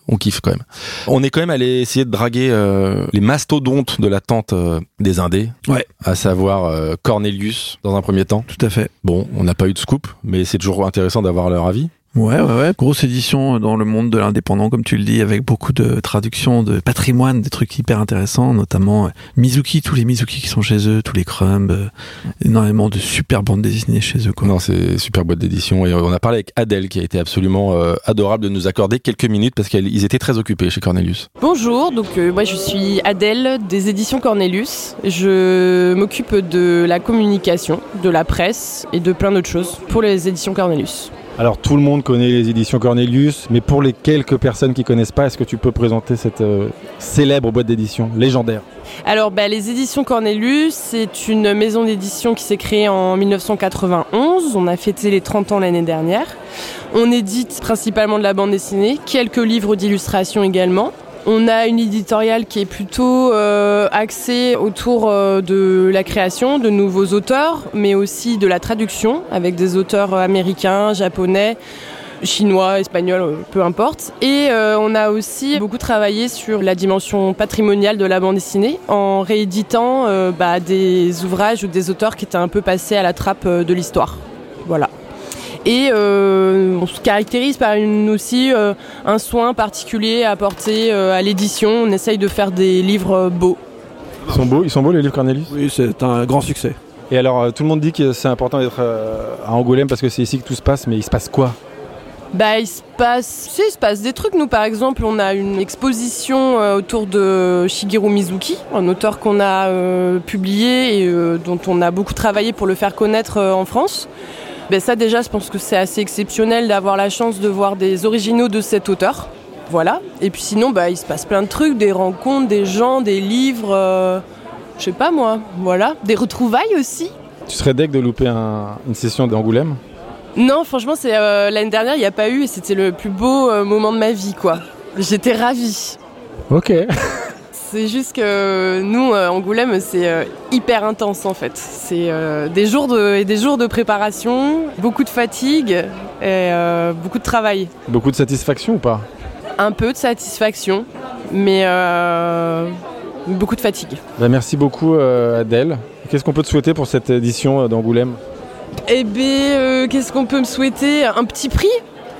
on kiffe quand même. On est quand même allé essayer de draguer euh, les mastodontes de la tente euh, des Indés, ouais. à savoir euh, Cornelius dans un premier temps. Tout à fait. Bon, on n'a pas eu de scoop, mais c'est toujours intéressant d'avoir leur avis. Ouais, ouais, ouais. Grosse édition dans le monde de l'indépendant, comme tu le dis, avec beaucoup de traductions de patrimoine, des trucs hyper intéressants, notamment euh, Mizuki, tous les Mizuki qui sont chez eux, tous les Crumb, euh, énormément de super bandes dessinées chez eux. Quoi. Non, c'est super boîte d'édition. Et on a parlé avec Adèle, qui a été absolument euh, adorable de nous accorder quelques minutes parce qu'ils étaient très occupés chez Cornelius. Bonjour, donc moi je suis Adèle des éditions Cornelius. Je m'occupe de la communication, de la presse et de plein d'autres choses pour les éditions Cornelius. Alors tout le monde connaît les éditions Cornelius, mais pour les quelques personnes qui connaissent pas, est-ce que tu peux présenter cette euh, célèbre boîte d'édition légendaire? Alors bah, les éditions Cornelius, c'est une maison d'édition qui s'est créée en 1991. On a fêté les 30 ans l'année dernière. On édite principalement de la bande dessinée, quelques livres d'illustration également. On a une éditoriale qui est plutôt euh, axée autour euh, de la création de nouveaux auteurs, mais aussi de la traduction avec des auteurs américains, japonais chinois, espagnols, peu importe. Et euh, on a aussi beaucoup travaillé sur la dimension patrimoniale de la bande dessinée en rééditant bah, des ouvrages ou des auteurs qui étaient un peu passés à la trappe de l'histoire. Voilà. Et euh, on se caractérise par une, aussi euh, un soin particulier à apporter euh, à l'édition. On essaye de faire des livres beaux. Ils sont beaux, ils sont beaux les livres Cornelis? Oui, c'est un grand succès. Et alors, tout le monde dit que c'est important d'être à Angoulême parce que c'est ici que tout se passe, mais il se passe quoi? Bah, il se passe, si, il se passe des trucs. Nous, par exemple, on a une exposition autour de Shigeru Mizuki, un auteur qu'on a publié et dont on a beaucoup travaillé pour le faire connaître en France. Ben ça déjà, je pense que c'est assez exceptionnel d'avoir la chance de voir des originaux de cet auteur. Voilà. Et puis sinon, bah, il se passe plein de trucs, des rencontres, des gens, des livres, euh, je sais pas moi, voilà. Des retrouvailles aussi. Tu serais deg de louper une session d'Angoulême? Non, franchement, c'est euh, l'année dernière, il n'y a pas eu et c'était le plus beau euh, moment de ma vie, quoi. J'étais ravie. Ok. [laughs] C'est juste que nous, Angoulême, c'est hyper intense en fait. C'est des jours de et des jours de préparation, beaucoup de fatigue et beaucoup de travail. Beaucoup de satisfaction ou pas? Un peu de satisfaction, mais beaucoup de fatigue. Bah, merci beaucoup Adèle. Qu'est-ce qu'on peut te souhaiter pour cette édition d'Angoulême? Eh bien, qu'est-ce qu'on peut me souhaiter? Un petit prix?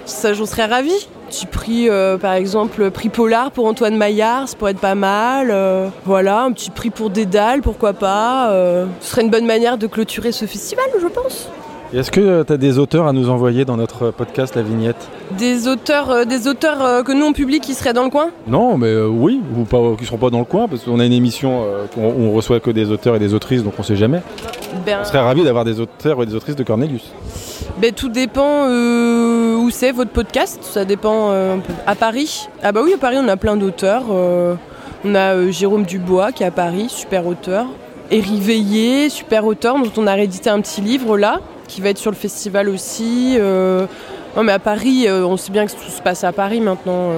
Ça, j'en serais ravie petit prix, euh, par exemple, prix Polar pour Antoine Maillard, ça pourrait être pas mal. Euh, voilà, un petit prix pour Dédale, pourquoi pas. Euh. ce serait une bonne manière de clôturer ce festival, je pense. Est-ce que tu as des auteurs à nous envoyer dans notre podcast La Vignette? Des auteurs, des auteurs que nous on publie qui seraient dans le coin? Non, mais oui, ou pas, qui seront pas dans le coin, parce qu'on a une émission où on reçoit que des auteurs et des autrices, donc on sait jamais. Ben... On serait ravis d'avoir des auteurs et des autrices de Cornelius. Ben, tout dépend euh, où c'est votre podcast. Ça dépend euh, à Paris. Ah bah oui, à Paris, on a plein d'auteurs. Euh, on a Jérôme Dubois qui est à Paris, super auteur. Éric Veillé, super auteur, dont on a réédité un petit livre là, qui va être sur le festival aussi. Non mais à Paris, on sait bien que tout se passe à Paris maintenant,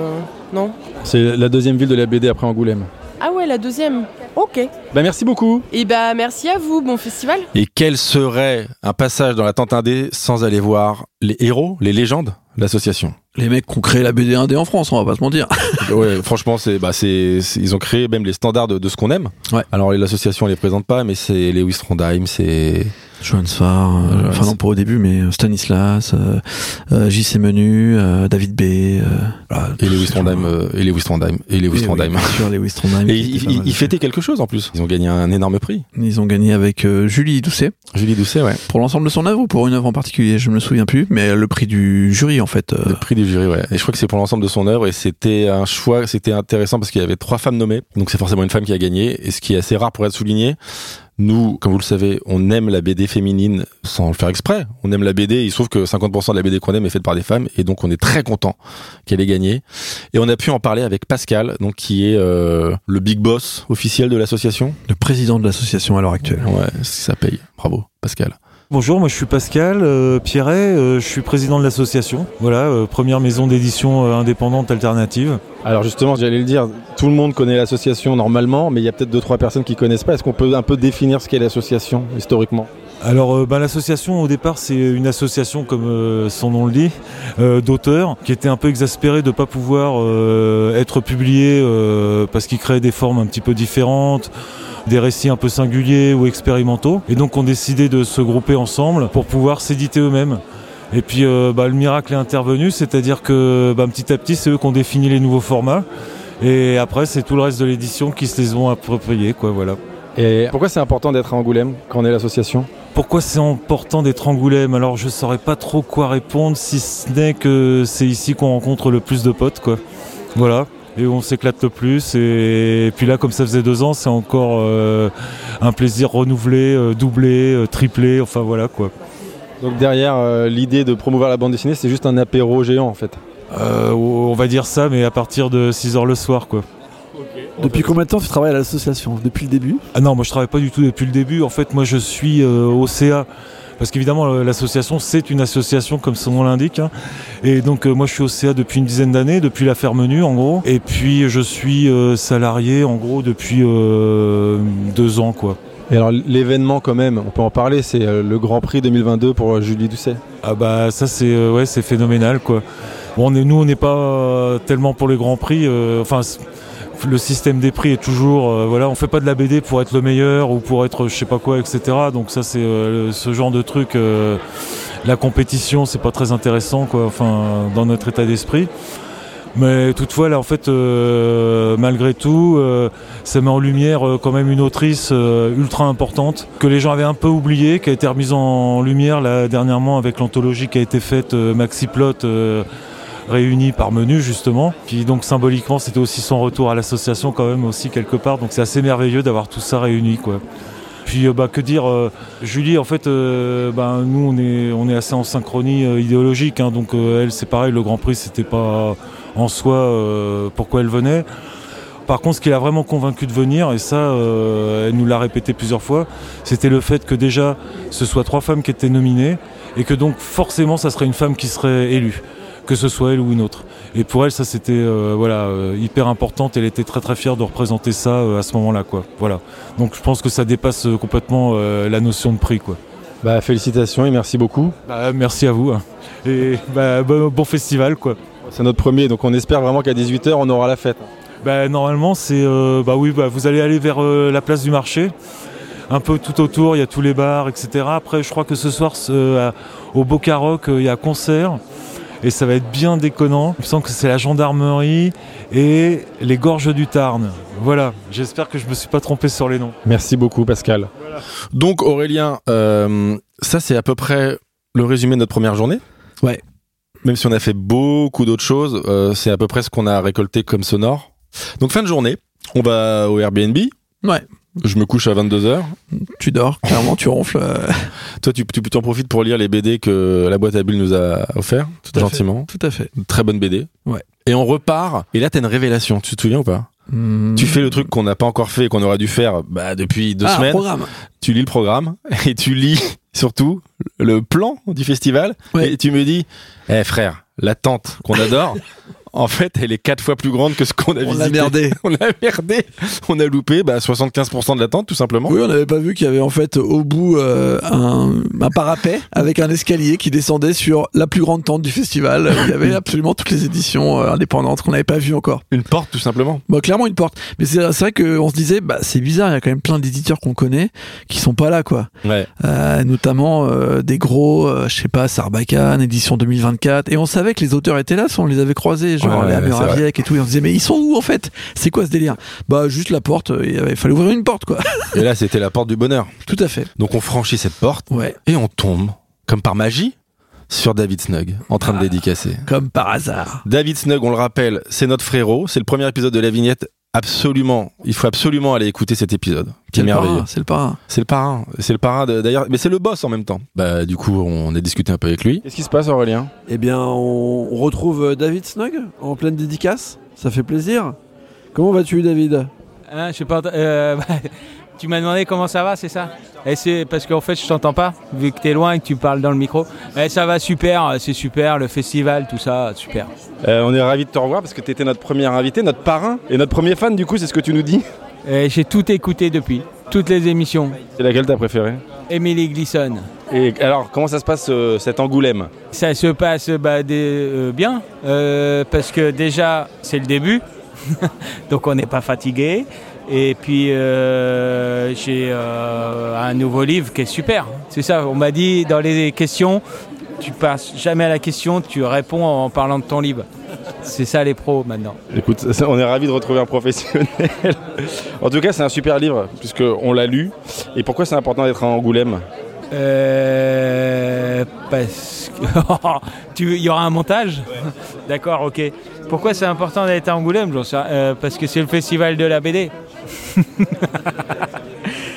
non? C'est la deuxième ville de la BD après Angoulême. Ah ouais, la deuxième. Ok. Bah merci beaucoup. Et bah merci à vous, bon festival. Et quel serait un passage dans la tente indé sans aller voir les héros, les légendes, l'association? Les mecs qui ont créé la BD indé en France, on va pas se mentir. [laughs] ouais, franchement, c'est, bah, c'est, ils ont créé même les standards de, ce qu'on aime. Ouais. Alors l'association les présente pas, mais c'est Lewis Trondheim, c'est Johan Sfar, euh, enfin non pas au début, mais Stanislas, euh, euh JC Menu, euh, David B. Voilà, et Lewis Trondheim, et Lewis Trondheim, et Lewis Trondheim. Oui, Lewis Trondheim. Et ils il, fêtaient quelque chose en plus. Ils ont gagné un énorme prix. Ils ont gagné avec Julie Doucet. Julie Doucet, ouais. Pour l'ensemble de son œuvre ou pour une œuvre en particulier, je me souviens plus, mais le prix du jury en fait. Le prix du jury, ouais. Et je crois que c'est pour l'ensemble de son œuvre et c'était un choix, c'était intéressant parce qu'il y avait trois femmes nommées, donc c'est forcément une femme qui a gagné. Et ce qui est assez rare pour être souligné, nous, comme vous le savez, on aime la BD féminine sans le faire exprès. On aime la BD. Il se trouve que 50% de la BD qu'on aime est faite par des femmes, et donc on est très content qu'elle ait gagné. Et on a pu en parler avec Pascal, donc qui est euh, le big boss officiel de l'association, le président de l'association à l'heure actuelle. Ouais, ça paye. Bravo, Pascal. Bonjour, moi je suis Pascal euh, Pierret, euh, je suis président de l'association. Voilà, euh, première maison d'édition indépendante alternative. Alors justement, j'allais le dire, tout le monde connaît l'association normalement, mais il y a peut-être deux trois personnes qui connaissent pas. Est-ce qu'on peut un peu définir ce qu'est l'association historiquement? Alors bah, l'association au départ c'est une association comme son nom le dit d'auteurs qui étaient un peu exaspérés de ne pas pouvoir être publiés parce qu'ils créaient des formes un petit peu différentes des récits un peu singuliers ou expérimentaux. Et donc on décidé de se grouper ensemble pour pouvoir s'éditer eux-mêmes. Et puis euh, bah, le miracle est intervenu, c'est-à-dire que bah, petit à petit c'est eux qui ont défini les nouveaux formats. Et après c'est tout le reste de l'édition qui se les ont appropriés. Quoi, voilà. Et pourquoi c'est important d'être à Angoulême quand on est l'association? Pourquoi c'est important d'être Angoulême Alors je saurais pas trop quoi répondre si ce n'est que c'est ici qu'on rencontre le plus de potes quoi. Voilà et on s'éclate le plus. Et, puis là, comme ça faisait deux ans, c'est encore euh, un plaisir renouvelé, euh, doublé, euh, triplé, enfin voilà quoi. Donc derrière l'idée de promouvoir la bande dessinée, c'est juste un apéro géant en fait. on va dire ça, mais à partir de 6h le soir quoi. Depuis combien de temps tu travailles à l'association? Depuis le début? Ah non, moi je travaille pas du tout depuis le début. En fait, moi je suis au CA parce qu'évidemment l'association c'est une association comme son nom l'indique. Hein. Et donc euh, moi je suis au CA depuis une dizaine d'années, depuis l'affaire Menu en gros. Et puis je suis euh, salarié en gros depuis euh, deux ans quoi. Et alors l'événement quand même, on peut en parler, c'est le Grand Prix 2022 pour Julie Doucet. Ah bah ça c'est ouais c'est phénoménal quoi. Bon, on est, nous on n'est pas tellement pour les Grands Prix, enfin le système des prix est toujours euh, voilà on fait pas de la BD pour être le meilleur ou pour être je sais pas quoi etc donc ça c'est euh, ce genre de truc euh, la compétition c'est pas très intéressant quoi enfin dans notre état d'esprit. Mais toutefois là en fait malgré tout ça met en lumière quand même une autrice ultra importante que les gens avaient un peu oublié qui a été remise en lumière là dernièrement avec l'anthologie qui a été faite Maxi Plot réunis par menu justement. Puis donc symboliquement c'était aussi son retour à l'association quand même aussi quelque part. Donc c'est assez merveilleux d'avoir tout ça réuni quoi. puis bah, que dire, Julie, en fait, bah, nous on est, on est assez en synchronie idéologique, hein, donc elle c'est pareil, le Grand Prix c'était pas en soi pourquoi elle venait. Par contre, ce qui l'a vraiment convaincu de venir, et ça, elle nous l'a répété plusieurs fois, c'était le fait que déjà, ce soit trois femmes qui étaient nominées, et que donc forcément, ça serait une femme qui serait élue, que ce soit elle ou une autre. Et pour elle, ça c'était euh, voilà euh, hyper importante. Elle était très très fière de représenter ça euh, à ce moment-là, quoi. Voilà. Donc je pense que ça dépasse complètement la notion de prix, quoi. Bah félicitations et merci beaucoup. Bah, merci à vous. Hein. Et bah, bon, festival, quoi. C'est notre premier, donc on espère vraiment qu'à 18h on aura la fête. Bah, normalement c'est bah oui bah, vous allez aller vers la place du marché un peu tout autour, il y a tous les bars, etc. Après, je crois que ce soir, au Boca Rock, il y a concert et ça va être bien déconnant. Il me semble que c'est la gendarmerie et les gorges du Tarn. Voilà, j'espère que je me suis pas trompé sur les noms. Merci beaucoup Pascal. Donc Aurélien, euh, ça c'est à peu près le résumé de notre première journée. Ouais. Même si on a fait beaucoup d'autres choses, euh, c'est à peu près ce qu'on a récolté comme sonore. Donc fin de journée, on va au Airbnb. Ouais. Je me couche à 22h. Tu dors, clairement, tu ronfles. Toi, tu, tu en profites pour lire les BD que la boîte à bulles nous a offert, tout gentiment. Tout à fait. très bonne BD. Ouais. Et on repart. Et là, t'as une révélation. Tu te souviens ou pas hmm. Tu fais le truc qu'on n'a pas encore fait et qu'on aurait dû faire bah, depuis deux ah, semaines. programme. Tu lis le programme [laughs] et tu lis surtout le plan du festival. Et tu me dis, eh frère, la tente qu'on adore, [laughs] en fait, elle est quatre fois plus grande que ce qu'on a on visité. [laughs] On a merdé. On a merdé. On a loupé bah, 75% de l'attente, tout simplement. Oui, on n'avait pas vu qu'il y avait en fait au bout euh, un, un, parapet avec un escalier qui descendait sur la plus grande tente du festival. Il y avait [laughs] absolument toutes les éditions euh, indépendantes qu'on n'avait pas vues encore. Une porte, tout simplement. Bah, clairement une porte. Mais c'est vrai qu'on se disait, bah, c'est bizarre, il y a quand même plein d'éditeurs qu'on connaît qui sont pas là, quoi. Ouais. Euh, notamment euh, des gros, euh, je sais pas, Sarbacane, édition 2024. Et on savait que les auteurs étaient là, on les avait croisés, genre les et tout. Et on se disait, mais ils sont où en fait? C'est quoi ce délire? Bah, juste la porte, il fallait ouvrir une porte quoi. [laughs] Et là, c'était la porte du bonheur. Tout à fait. Donc on franchit cette porte ouais. et on tombe, comme par magie, sur David Snug, en train de ah. dédicacer. Comme par hasard. David Snug, on le rappelle, c'est notre frérot. C'est le premier épisode de la vignette absolument, il faut absolument aller écouter cet épisode qui est, merveilleux. C'est le parrain. C'est le parrain. C'est le parrain d'ailleurs, mais c'est le boss en même temps. Bah du coup, on a discuté un peu avec lui. Qu'est-ce qui se passe Aurélien? Eh bien, on retrouve David Snug en pleine dédicace. Ça fait plaisir. Comment vas-tu, David? Hein, Je sais pas. Euh, [laughs] tu m'as demandé comment ça va, c'est ça Et c'est parce qu'en fait, je t'entends pas, vu que tu es loin et que tu parles dans le micro. Et ça va super, c'est super, le festival, tout ça, super. Euh, on est ravis de te revoir parce que tu étais notre premier invité, notre parrain et notre premier fan, du coup, c'est ce que tu nous dis J'ai tout écouté depuis, toutes les émissions. C'est laquelle t'as préférée Emily Glisson. Et alors, comment ça se passe euh, cet Angoulême? Ça se passe bah, euh, bien, parce que déjà, c'est le début, [laughs] donc on n'est pas fatigué. Et puis euh, j'ai euh, un nouveau livre qui est super. C'est ça, on m'a dit dans les questions, tu passes jamais à la question, tu réponds en parlant de ton livre. C'est ça les pros maintenant. Écoute, on est ravis de retrouver un professionnel. [laughs] en tout cas, c'est un super livre, puisqu'on l'a lu. Et pourquoi c'est important d'être à Angoulême? Euh, parce que [laughs] il y aura un montage? D'accord, ok. Pourquoi c'est important d'être à Angoulême? Euh, Parce que c'est le festival de la BD. [laughs]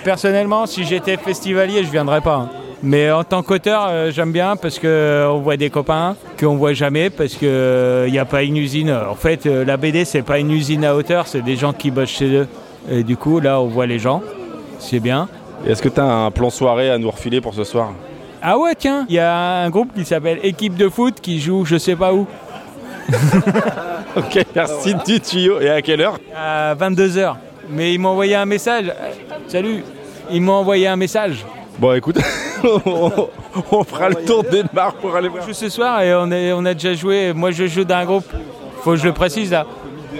Personnellement, si j'étais festivalier, je viendrais pas. Hein. Mais en tant qu'auteur, euh, j'aime bien parce qu'on euh, voit des copains qu'on voit jamais parce qu'il n'y a pas une usine. En fait, la BD, c'est pas une usine à hauteur, c'est des gens qui bossent chez eux. Et du coup, là, on voit les gens. C'est bien. Est-ce que tu as un plan soirée à nous refiler pour ce soir? Ah ouais, tiens, il y a un groupe qui s'appelle Équipe de foot qui joue je sais pas où. [laughs] ok, merci du tuyau. Et à quelle heure? À 22h. Mais ils m'ont envoyé un message. Salut, ils m'ont envoyé un message. Bon, écoute, [laughs] on, fera le tour des bars pour aller voir. On joue ce soir et on, est, on a déjà joué. Moi, je joue dans un groupe. Faut que je le précise là.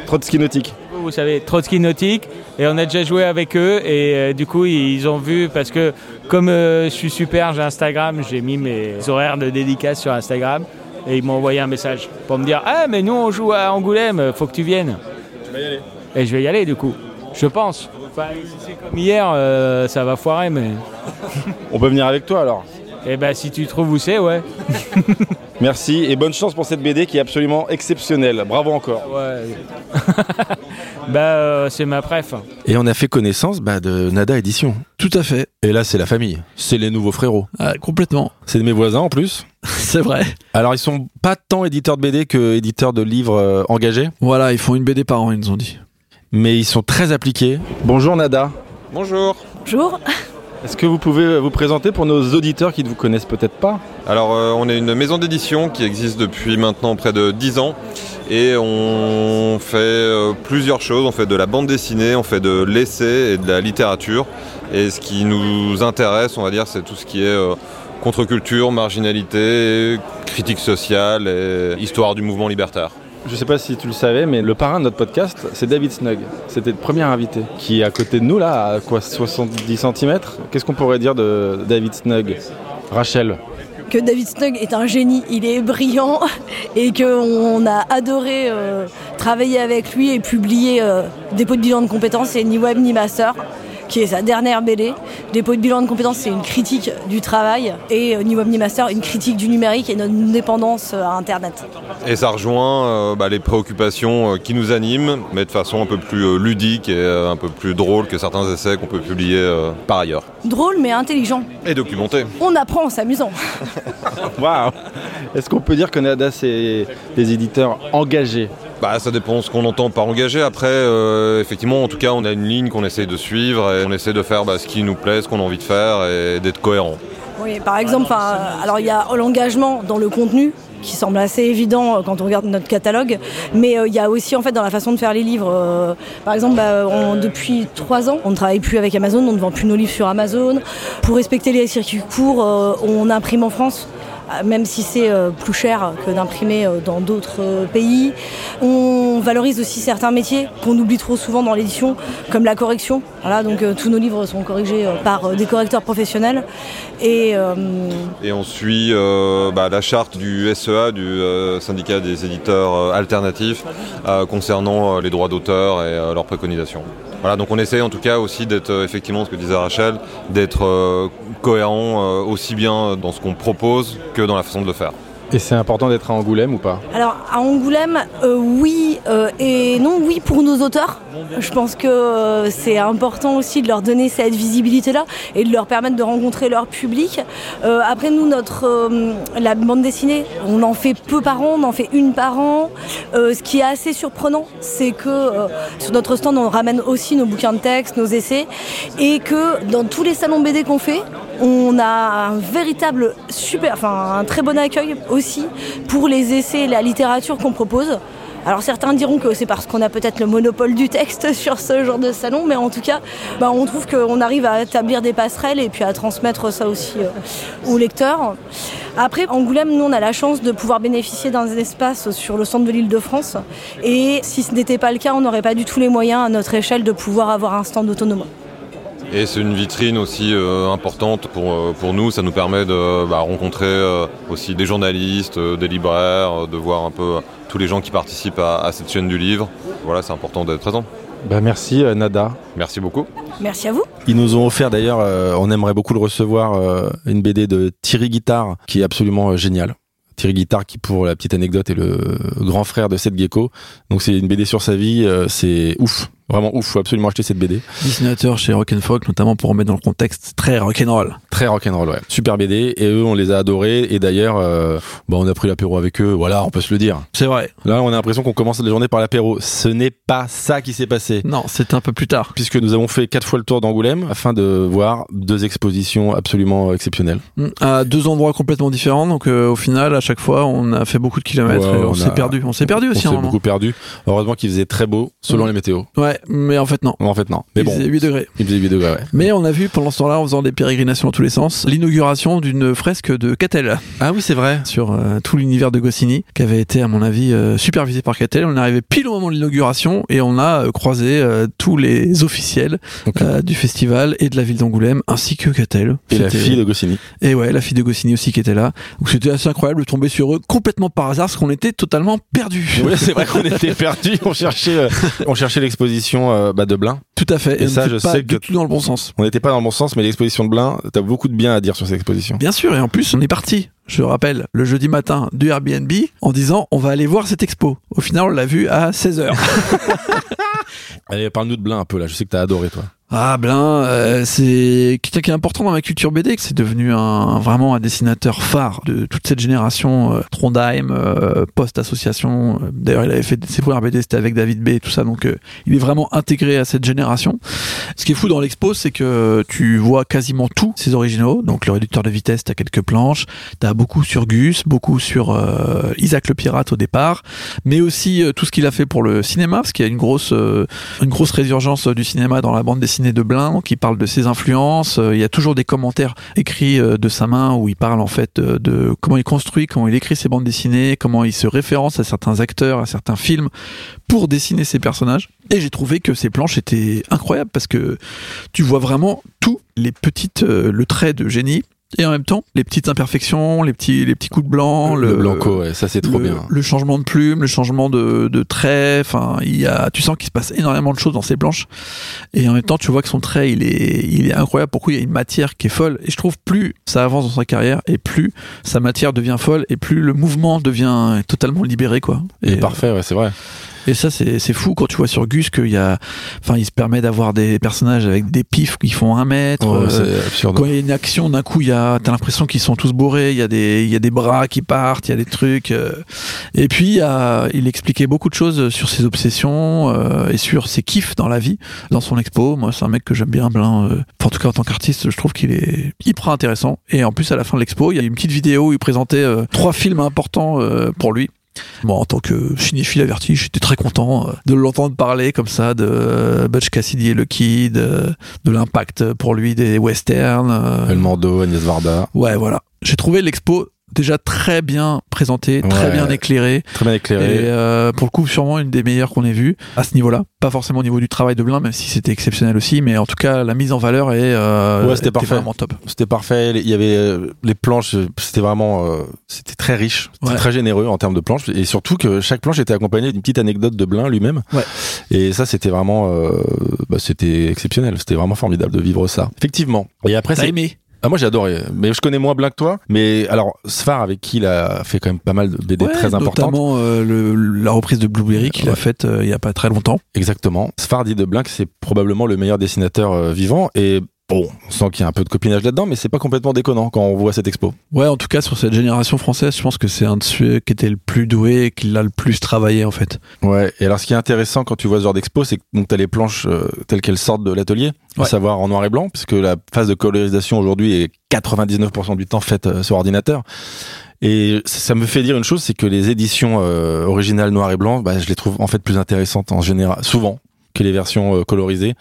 Trotsky Nautique. Vous savez, Trotsky Nautique. Et on a déjà joué avec eux. Et euh, du coup, ils ont vu parce que comme euh, je suis super, j'ai Instagram, j'ai mis mes horaires de dédicace sur Instagram. Et ils m'ont envoyé un message pour me dire Ah, mais nous, on joue à Angoulême, faut que tu viennes. Tu vas y aller. Et je vais y aller du coup. Je pense. Enfin, si c'est comme hier, euh, ça va foirer, mais. [laughs] On peut venir avec toi alors Eh ben, si tu trouves où c'est, ouais. [laughs] Merci et bonne chance pour cette BD qui est absolument exceptionnelle. Bravo encore. Ouais. [laughs] bah, euh, c'est ma préf. Et on a fait connaissance bah, de Nada Édition. Tout à fait. Et là, c'est la famille. C'est les nouveaux frérots. Ah, complètement. C'est de mes voisins en plus. c'est vrai. Alors, ils sont pas tant éditeurs de BD que éditeurs de livres euh, engagés. Voilà, ils font une BD par an, ils nous ont dit. Mais ils sont très appliqués. Bonjour Nada. Bonjour. Bonjour. Est-ce que vous pouvez vous présenter pour nos auditeurs qui ne vous connaissent peut-être pas? Alors, euh, on est une maison d'édition qui existe depuis maintenant près de 10 ans. Et on fait euh, plusieurs choses. On fait de la bande dessinée, on fait de l'essai et de la littérature. Et ce qui nous intéresse, on va dire, c'est tout ce qui est euh, contre-culture, marginalité, critique sociale et histoire du mouvement libertaire. Je ne sais pas si tu le savais, mais le parrain de notre podcast, c'est David Snug. C'était le premier invité qui est à côté de nous, là, à quoi 70 cm Qu'est-ce qu'on pourrait dire de David Snug? Rachel. Que David Snug est un génie, il est brillant [laughs] et qu'on a adoré euh, travailler avec lui et publier euh, des pots de bilan de compétences. Et ni web ni master qui est sa dernière BD. Dépôt de bilan de compétences, c'est une critique du travail et euh, Ni Web Ni Master, une critique du numérique et notre dépendance euh, à Internet. Et ça rejoint euh, bah, les préoccupations qui nous animent, mais de façon un peu plus ludique et un peu plus drôle que certains essais qu'on peut publier par ailleurs. Drôle mais intelligent. Et documenté. On apprend en s'amusant. [laughs] Waouh Est-ce qu'on peut dire que Nada, c'est des éditeurs engagés? Bah, ça dépend ce qu'on entend par engagé. Après, euh, effectivement, en tout cas, on a une ligne qu'on essaie de suivre et on essaie de faire bah, ce qui nous plaît, ce qu'on a envie de faire et d'être cohérent. Oui, par exemple, alors il y a l'engagement dans le contenu qui semble assez évident euh, quand on regarde notre catalogue, mais euh, il y a aussi en fait dans la façon de faire les livres. par exemple, bah, depuis trois ans, on ne travaille plus avec Amazon, on ne vend plus nos livres sur Amazon. Pour respecter les circuits courts, on imprime en France. Euh, même si c'est euh, plus cher que d'imprimer euh, dans d'autres pays. On valorise aussi certains métiers qu'on oublie trop souvent dans l'édition, comme la correction. Voilà, donc tous nos livres sont corrigés par des correcteurs professionnels. Et, et on suit bah, la charte du SEA, du syndicat des éditeurs alternatifs, concernant les droits d'auteur et leurs préconisations. Voilà, donc on essaie en tout cas aussi d'être effectivement ce que disait Rachel, d'être cohérent aussi bien dans ce qu'on propose que dans la façon de le faire. Et c'est important d'être à Angoulême ou pas? Alors à Angoulême, euh, oui euh, et non, oui pour nos auteurs. Je pense que euh, c'est important aussi de leur donner cette visibilité-là et de leur permettre de rencontrer leur public. après nous, notre la bande dessinée, on en fait peu par an, on en fait une par an. ce qui est assez surprenant, c'est que sur notre stand, on ramène aussi nos bouquins de texte, nos essais, et que dans tous les salons BD qu'on fait, on a un véritable super, enfin un très bon accueil aussi pour les essais et la littérature qu'on propose. Alors certains diront que c'est parce qu'on a peut-être le monopole du texte [laughs] sur ce genre de salon, mais en tout cas, bah, on trouve qu'on arrive à établir des passerelles et puis à transmettre ça aussi euh, aux lecteurs. Après, Angoulême, nous, on a la chance de pouvoir bénéficier d'un espace sur le centre de l'île de France. Et si ce n'était pas le cas, on n'aurait pas du tout les moyens à notre échelle de pouvoir avoir un stand autonome. Et c'est une vitrine aussi euh, importante pour, euh, pour nous. Ça nous permet de bah, rencontrer euh, aussi des journalistes, des libraires, de voir un peu tous les gens qui participent à, cette chaîne du livre. Voilà, c'est important d'être présent. Bah merci Nada. Merci beaucoup. Merci à vous. Ils nous ont offert d'ailleurs, on aimerait beaucoup le recevoir, une BD de Thierry Guitard qui est absolument géniale. Thierry Guitard qui pour la petite anecdote est le grand frère de Seth Gecko. Donc c'est une BD sur sa vie, c'est ouf. Vraiment ouf, faut absolument acheter cette BD. Dessinateur chez Rock'n'Folk, notamment pour remettre dans le contexte très rock'n'roll. Très rock'n'roll, ouais. Super BD, et eux, on les a adorés, et d'ailleurs, euh, bah, on a pris l'apéro avec eux, voilà, on peut se le dire. C'est vrai. Là, on a l'impression qu'on commence la journée par l'apéro. Ce n'est pas ça qui s'est passé. Non, c'est un peu plus tard. Puisque nous avons fait quatre fois le tour d'Angoulême, afin de voir deux expositions absolument exceptionnelles. Mm, à deux endroits complètement différents, donc euh, au final, à chaque fois, on a fait beaucoup de kilomètres, et on, s'est perdu. On s'est perdu aussi. On s'est beaucoup perdu. Heureusement qu'il faisait très beau, selon mm. les météos. Ouais, mais en fait, non. En fait, non. Mais il faisait 8 degrés. Il faisait 8 degrés, ouais. Mais on a vu pendant ce temps-là, en faisant des pérégrinations dans tous les sens, l'inauguration d'une fresque de Catel. Ah oui, c'est vrai. Sur euh, tout l'univers de Goscinny, qui avait été, à mon avis, euh, supervisé par Catel. On est arrivé pile au moment de l'inauguration et on a euh, croisé tous les officiels du festival et de la ville d'Angoulême, ainsi que Catel. Et la fille de Goscinny. Et ouais, la fille de Goscinny aussi qui était là. Donc c'était assez incroyable de tomber sur eux complètement par hasard, parce qu'on était totalement perdus. Oui, c'est vrai qu'on était perdus. On cherchait, on cherchait l'exposition l'exposition euh, bah, de Blin. Tout à fait. Et, ça, je pas sais du que tout dans le bon sens. on n'était pas dans le bon sens, mais l'exposition de Blin, t'as beaucoup de bien à dire sur cette exposition. Bien sûr, et en plus, on est parti. Je rappelle, le jeudi matin du Airbnb en disant on va aller voir cette expo. Au final, on l'a vu à 16h. [laughs] Allez, parle-nous de Blin un peu là. Je sais que t'as adoré toi. Ah, Blin, euh, c'est quelqu'un qui est important dans ma culture BD, que c'est devenu un, vraiment un dessinateur phare de toute cette génération euh, Trondheim, euh, post-association. Euh, D'ailleurs, il avait fait ses premières BD, c'était avec David B et tout ça, donc il est vraiment intégré à cette génération. Ce qui est fou dans l'expo, c'est que tu vois quasiment tous ses originaux, donc le réducteur de vitesse, t'as quelques planches, t'as beaucoup sur Gus, beaucoup sur Isaac le Pirate au départ, mais aussi tout ce qu'il a fait pour le cinéma, parce qu'il y a une grosse, une grosse résurgence du cinéma dans la bande dessinée de Blin, il parle de ses influences. Euh, il y a toujours des commentaires écrits euh, de sa main où il parle en fait euh, de comment il construit, comment il écrit ses bandes dessinées, comment il se référence à certains acteurs, à certains films pour dessiner ses personnages. Et j'ai trouvé que ces planches étaient incroyables parce que tu vois vraiment tous les petites, le trait de génie. Et en même temps, les petites imperfections, les petits, les petits coups de blanc, Le blanco, ouais, ça c'est trop le- bien. Le changement de plume, le changement de, de trait. Enfin, il y a, tu sens qu'il se passe énormément de choses dans ces planches. Et en même temps, tu vois que son trait, il est, il est incroyable. Pourquoi il y a une matière qui est folle? Et je trouve plus ça avance dans sa carrière et plus sa matière devient folle et plus le mouvement devient totalement libéré, quoi. Et Et, parfait, ouais, c'est vrai. Et ça, c'est c'est fou quand tu vois sur Gus qu'il y a, enfin, il se permet d'avoir des personnages avec des pifs qui font un mètre. Ouais, euh, quand il y a une action, d'un coup, il y a, t'as l'impression qu'ils sont tous bourrés. Il y a des, il y a des bras qui partent, il y a des trucs. euh. et puis, il, y a- il expliquait beaucoup de choses sur ses obsessions euh, et sur ses kiffs dans la vie, dans son expo. Moi, c'est un mec que j'aime bien, Blin. euh. Enfin, en tout cas, en tant qu'artiste, je trouve qu'il est hyper intéressant. Et en plus, à la fin de l'expo, il y a une petite vidéo où il présentait euh, trois films importants euh, pour lui. Bon, en tant que cinéphile averti, j'étais très content euh, de l'entendre parler comme ça de euh, Butch Cassidy et le Kid, euh, de l'impact pour lui des westerns. euh. El Mando, Agnès Varda. Ouais, voilà. J'ai trouvé l'expo déjà très bien présentée, très Ouais. bien éclairée. Très bien éclairé. Et euh, pour le coup, sûrement une des meilleures qu'on ait vues à ce niveau-là. Pas forcément au niveau du travail de Blin, même si c'était exceptionnel aussi, mais en tout cas, la mise en valeur est euh, ouais, c'était était parfait. vraiment top. C'était parfait. Il y avait euh, les planches, c'était vraiment, euh, c'était très riche, c'était Ouais. très généreux en termes de planches, et surtout que chaque planche était accompagnée d'une petite anecdote de Blin lui-même. Ouais. Et ça, c'était vraiment, euh, bah, c'était exceptionnel. C'était vraiment formidable de vivre ça. Effectivement. Et après, T'as aimé Ah, moi j'ai adoré, mais je connais moins Blin que toi. Mais alors Sfar avec qui il a fait quand même pas mal de BD Ouais, très importantes. Notamment euh, le- la reprise de Blueberry qu'il a faite euh, il y a pas très longtemps. Exactement. Sfar dit de Blin que c'est probablement le meilleur dessinateur euh, vivant et bon, on sent qu'il y a un peu de copinage là-dedans, mais c'est pas complètement déconnant quand on voit cette expo. Ouais, en tout cas, sur cette génération française, je pense que c'est un de ceux qui était le plus doué et qui l'a le plus travaillé, en fait. Ouais, et alors ce qui est intéressant quand tu vois ce genre d'expo, c'est que donc t'as les planches euh, telles qu'elles sortent de l'atelier, à savoir en noir et blanc, puisque la phase de colorisation aujourd'hui est 99% du temps faite euh, sur ordinateur. Et ça ça me fait dire une chose, c'est que les éditions euh, originales noir et blanc, bah, je les trouve en fait plus intéressantes en général, souvent, que les versions colorisées.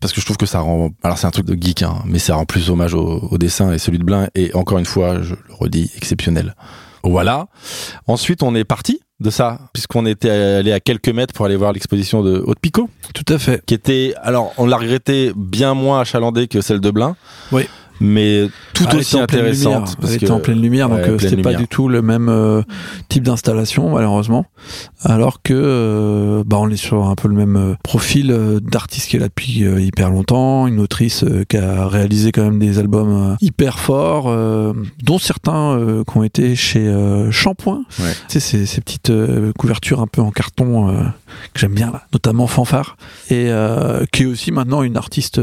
Parce que je trouve que ça rend, alors c'est un truc de geek, hein, mais ça rend plus hommage au, au dessin et celui de Blin est encore une fois, je le redis, exceptionnel. Voilà. Ensuite, on est parti de ça, puisqu'on était allé à quelques mètres pour aller voir l'exposition de Haute Picot. Tout à fait. Qui était, alors, on l'a regretté bien moins achalandée que celle de Blin. Oui. Mais tout aussi intéressante. lumière. parce Elle était que- en pleine lumière, donc Ouais, euh, c'était pas du tout le même euh, type d'installation, malheureusement. Alors que, euh, bah, on est sur un peu le même profil euh, d'artiste qui est là depuis hyper longtemps, une autrice qui a réalisé quand même des albums hyper forts, dont certains qui ont été chez Shampoing. Ouais. Tu sais, ces, ces petites couvertures un peu en carton que j'aime bien, là, notamment Fanfare, et qui est aussi maintenant une artiste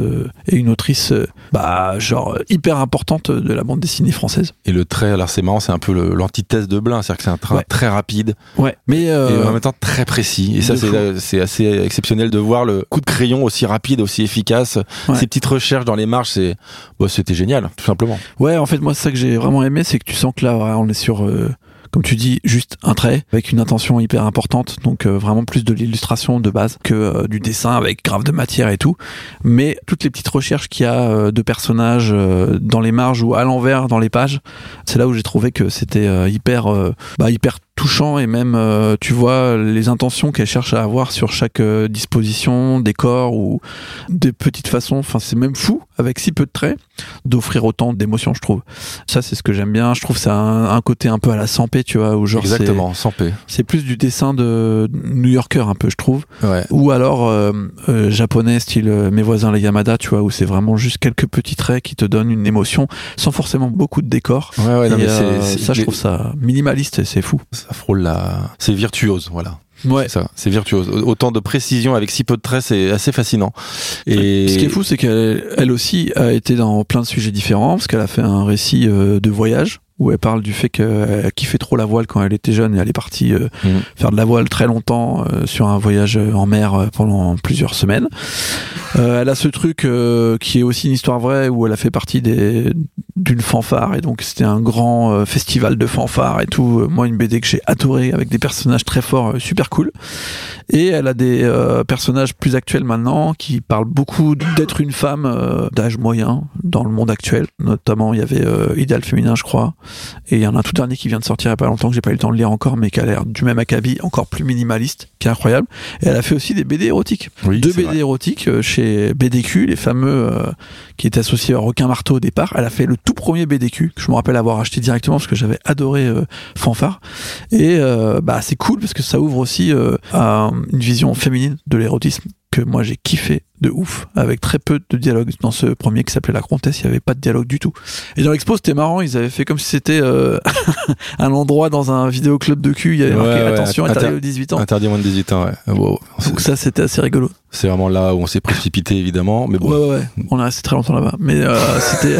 et une autrice, bah, genre hyper importante de la bande dessinée française. Et le trait, alors c'est marrant, c'est un peu l'antithèse de Blin, c'est-à-dire que c'est un train Ouais. très rapide Ouais, mais euh, et en même temps très précis. Et ça, de c'est assez exceptionnel de voir le coup de crayon aussi rapide, aussi efficace. Ouais. Ces petites recherches dans les marges, c'est, bah, c'était génial, tout simplement. Ouais, en fait, moi, c'est ça que j'ai vraiment aimé, c'est que tu sens que là, on est sur, euh, comme tu dis, juste un trait avec une intention hyper importante. Donc, euh, vraiment plus de l'illustration de base que euh, du dessin avec grave de matière et tout. Mais toutes les petites recherches qu'il y a euh, de personnages dans les marges ou à l'envers dans les pages, c'est là où j'ai trouvé que c'était hyper, bah, hyper touchant et même euh, tu vois les intentions qu'elle cherche à avoir sur chaque euh, disposition, décor ou des petites façons. Enfin, c'est même fou avec si peu de traits d'offrir autant d'émotions, je trouve. Ça, c'est ce que j'aime bien. Je trouve ça un, un côté un peu à la Sampé, tu vois, où genre Exactement, Sampé. C'est plus du dessin de New Yorker un peu, je trouve. Ouais. Ou alors euh, euh, japonais style euh, mes voisins les Yamada, tu vois, où c'est vraiment juste quelques petits traits qui te donnent une émotion sans forcément beaucoup de décor. Ouais, ouais, non, Et, mais c'est- c'est- ça, je trouve ça minimaliste et c'est fou. Ça frôle la. C'est virtuose, voilà. Ouais. C'est ça, c'est virtuose. Autant de précision avec si peu de traits, c'est assez fascinant. Et Ce qui est fou, c'est qu'elle elle aussi a été dans plein de sujets différents, parce qu'elle a fait un récit euh, de voyage où elle parle du fait qu'elle kiffait trop la voile quand elle était jeune et elle est partie euh, Mhm. faire de la voile très longtemps euh, sur un voyage en mer euh, pendant plusieurs semaines. Euh, elle a ce truc euh, qui est aussi une histoire vraie où elle a fait partie des d'une fanfare et donc c'était un grand euh, festival de fanfare et tout. Euh, Moi, une BD que j'ai adoré avec des personnages très forts, euh, super cool. Et elle a des euh, personnages plus actuels maintenant qui parlent beaucoup d'être une femme euh, d'âge moyen dans le monde actuel. Notamment, il y avait euh, Idéal féminin, je crois. Et il y en a un tout dernier qui vient de sortir il y a pas longtemps que j'ai pas eu le temps de lire encore, mais qui a l'air du même acabit, encore plus minimaliste, qui est incroyable. Et elle a fait aussi des BD érotiques. Oui, Deux BD vrai. érotiques euh, chez BDQ, les fameux euh, qui étaient associés à Requin Marteau au départ. Elle a fait le tout premier BDQ que je me rappelle avoir acheté directement parce que j'avais adoré euh, Fanfare. Et euh, bah c'est cool parce que ça ouvre aussi à une vision féminine de l'érotisme que moi j'ai kiffé de ouf avec très peu de dialogue dans ce premier qui s'appelait La Comtesse il y avait pas de dialogue du tout et dans l'expo c'était marrant ils avaient fait comme si c'était euh, [laughs] un endroit dans un vidéoclub de cul il y avait marqué Ouais, ouais, attention inter- interdit aux 18 ans Interdit moins de 18 ans, ouais. Wow. donc ça c'était assez rigolo C'est vraiment là où on s'est précipité, évidemment. Mais bon. Ouais, ouais, ouais. On est resté très longtemps là-bas. Mais euh, [laughs] c'était.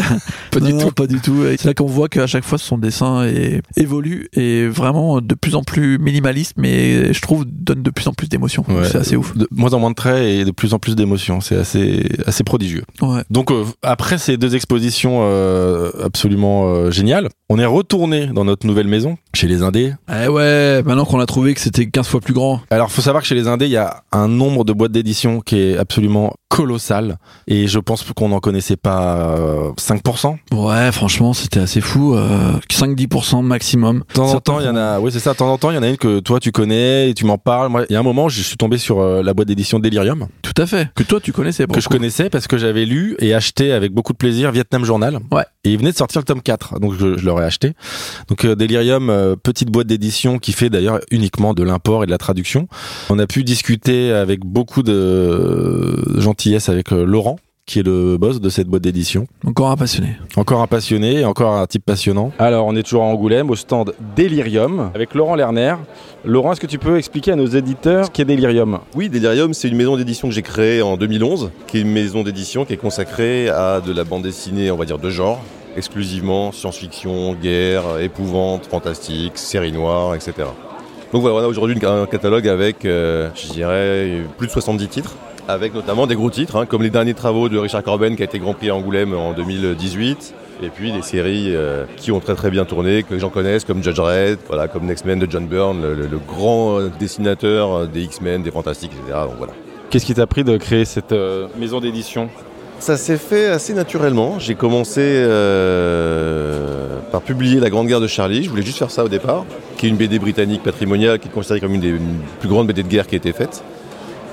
Pas du Non, tout. non, Pas du tout. C'est là qu'on voit qu'à chaque fois, son dessin est... évolue et vraiment de plus en plus minimaliste, mais je trouve donne de plus en plus d'émotions. Ouais. C'est assez ouf. De moins en moins de traits et de plus en plus d'émotions. C'est assez, assez prodigieux. Ouais. Donc, euh, après ces deux expositions euh, absolument euh, géniales, on est retourné dans notre nouvelle maison, chez les Indés. Eh ouais, maintenant qu'on a trouvé que c'était 15 fois plus grand. Alors, faut savoir que chez les Indés, il y a un nombre de boîtes d'édition qui est absolument colossal. Et je pense qu'on n'en connaissait pas euh, 5%. Ouais, franchement, c'était assez fou. Euh, 5-10% maximum. De temps en temps, il y en a, oui, c'est ça. De temps en temps, il y en a une que toi tu connais et tu m'en parles. Moi, il y a un moment, je suis tombé sur euh, la boîte d'édition Delirium. Tout à fait. Que toi, tu connaissais. pour Que je coup. connaissais parce que j'avais lu et acheté avec beaucoup de plaisir Vietnam Journal. Ouais. Et il venait de sortir le tome 4. Donc, je, je l'aurais acheté. Donc, euh, Delirium, euh, petite boîte d'édition qui fait d'ailleurs uniquement de l'import et de la traduction. On a pu discuter avec beaucoup de gentillesse avec euh, Laurent qui est le boss de cette boîte d'édition. Encore un passionné. Encore un passionné, encore un type passionnant. Alors, on est toujours à Angoulême, au stand Delirium, avec Laurent Lerner. Laurent, est-ce que tu peux expliquer à nos éditeurs ce qu'est Delirium? Oui, Delirium, c'est une maison d'édition que j'ai créée en 2011, qui est une maison d'édition qui est consacrée à de la bande dessinée, on va dire, de genre, exclusivement science-fiction, guerre, épouvante, fantastique, série noire, etc. Donc voilà, on a aujourd'hui un catalogue avec, euh, je dirais, plus de 70 titres, avec notamment des gros titres, hein, comme les derniers travaux de Richard Corben qui a été Grand Prix à Angoulême en 2018. Et puis des séries euh, qui ont très très bien tourné, que les gens connaissent, comme Judge Red, voilà, comme Next Men de John Byrne, le, grand euh, dessinateur des X-Men, des Fantastiques, etc. Donc voilà. Qu'est-ce qui t'a pris de créer cette maison d'édition? Ça s'est fait assez naturellement. J'ai commencé euh, par publier La Grande Guerre de Charlie. Je voulais juste faire ça au départ, qui est une BD britannique patrimoniale qui est considérée comme une des plus grandes BD de guerre qui a été faite.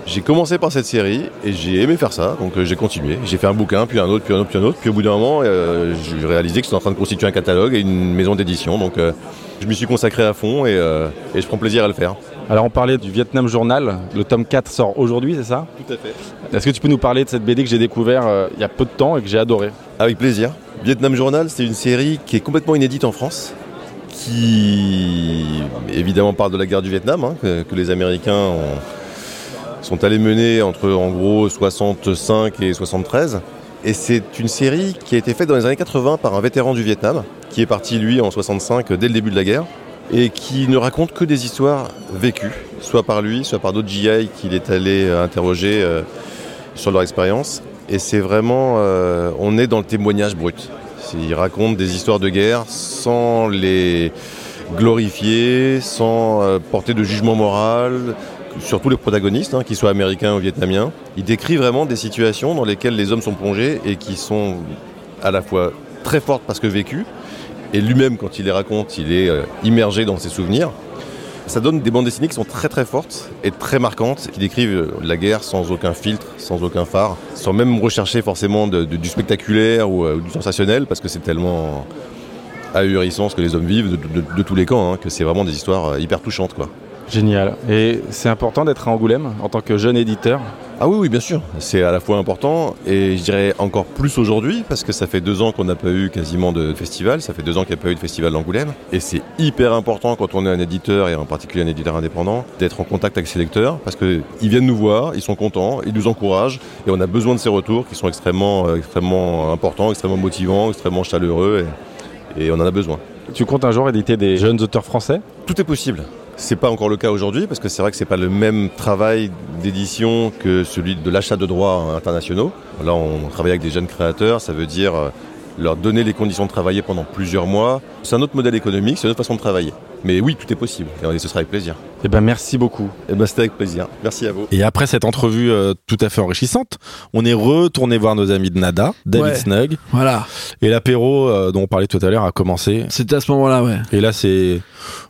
J'ai commencé par cette série et j'ai aimé faire ça, donc euh, j'ai continué. J'ai fait un bouquin, puis un autre, puis un autre, puis un autre. Puis au bout d'un moment, euh, j'ai réalisé que j'étais en train de constituer un catalogue et une maison d'édition. Donc je m'y suis consacré à fond et je prends plaisir à le faire. Alors, on parlait du Vietnam Journal. Le tome 4 sort aujourd'hui, c'est ça Tout à fait. Est-ce que tu peux nous parler de cette BD que j'ai découvert euh, il y a peu de temps et que j'ai adoré Avec plaisir. Vietnam Journal, c'est une série qui est complètement inédite en France, qui évidemment parle de la guerre du Vietnam, hein, que, que les Américains ont- sont allés mener entre en gros 65 et 73. Et c'est une série qui a été faite dans les années 80 par un vétéran du Vietnam, qui est parti lui en 65 dès le début de la guerre, et qui ne raconte que des histoires vécues, soit par lui, soit par d'autres GI qu'il est allé euh, interroger euh, sur leur expérience. Et c'est vraiment, euh, on est dans le témoignage brut. Il raconte des histoires de guerre sans les glorifier, sans porter de jugement moral, surtout les protagonistes, hein, qu'ils soient américains ou vietnamiens. Il décrit vraiment des situations dans lesquelles les hommes sont plongés et qui sont à la fois très fortes parce que vécues, et lui-même, quand il les raconte, il est euh, immergé dans ses souvenirs. ça donne des bandes dessinées qui sont très très fortes et très marquantes, qui décrivent la guerre sans aucun filtre, sans aucun phare, sans même rechercher forcément du spectaculaire ou, ou, du sensationnel, parce que c'est tellement ahurissant ce que les hommes vivent de, de tous les camps, hein, que c'est vraiment des histoires hyper touchantes. quoi. Génial. Et c'est important d'être à Angoulême en tant que jeune éditeur? Ah oui, oui, bien sûr. C'est à la fois important et je dirais encore plus aujourd'hui parce que ça fait deux ans qu'on n'a pas eu quasiment de festival. Ça fait deux ans qu'il n'y a pas eu de festival d'Angoulême. Et c'est hyper important quand on est un éditeur et en particulier un éditeur indépendant d'être en contact avec ses lecteurs parce qu'ils viennent nous voir, ils sont contents, ils nous encouragent et on a besoin de ces retours qui sont extrêmement, euh, extrêmement importants, extrêmement motivants, extrêmement chaleureux et, et on en a besoin. Tu comptes un jour éditer des jeunes auteurs français? Tout est possible. C'est pas encore le cas aujourd'hui parce que c'est vrai que c'est pas le même travail d'édition que celui de l'achat de droits internationaux. Là, on travaille avec des jeunes créateurs, ça veut dire leur donner les conditions de travailler pendant plusieurs mois. C'est un autre modèle économique, c'est une autre façon de travailler. Mais oui, tout est possible et ce sera avec plaisir. Eh ben merci beaucoup. Eh ben c'était avec plaisir. Merci à vous. Et après cette entrevue euh, tout à fait enrichissante, on est retourné voir nos amis de Nada, David Ouais. Snug. Voilà. Et l'apéro euh, dont on parlait tout à l'heure a commencé. C'était à ce moment-là, ouais. Et là c'est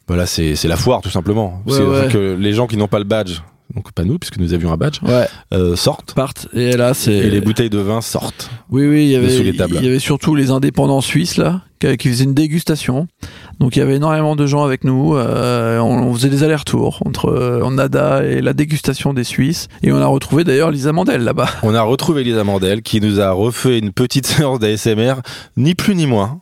bah là c'est c'est la foire tout simplement. Ouais, c'est ouais. que les gens qui n'ont pas le badge donc pas nous puisque nous avions un badge Ouais. euh, sortent Partent. Et là, c'est. et les bouteilles de vin sortent. Oui, oui, il y avait, il y avait surtout les indépendants suisses là, qui, qui faisaient une dégustation. Donc il y avait énormément de gens avec nous. euh, on, on faisait des allers-retours entre euh, Nada et la dégustation des Suisses. Et on a retrouvé d'ailleurs Lisa Mandel là-bas. On a retrouvé Lisa Mandel qui nous a refait une petite séance d'ASMR, ni plus ni moins.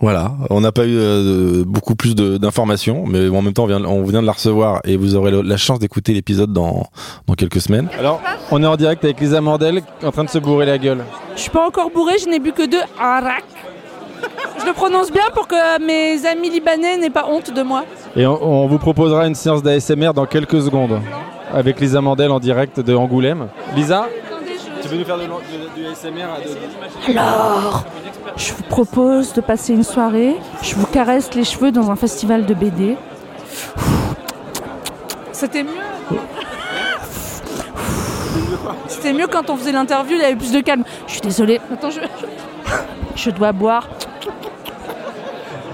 Voilà, on n'a pas eu euh, beaucoup plus d'informations, mais en même temps, on vient, on vient de la recevoir et vous aurez le- la chance d'écouter l'épisode dans, dans quelques semaines. Alors, on est en direct avec Lisa Mandel en train de se bourrer la gueule. Je suis pas encore bourré, je n'ai bu que deux arak. Je le prononce bien pour que mes amis libanais n'aient pas honte de moi. Et on, on vous proposera une séance d'ASMR dans quelques secondes avec Lisa Mandel en direct de Angoulême. Lisa, tu veux nous faire du ASMR Alors, je vous propose de passer une soirée. Je vous caresse les cheveux dans un festival de BD. C'était mieux. C'était mieux quand on faisait l'interview, il y avait plus de calme. Je suis désolée. Attends, je, je dois boire.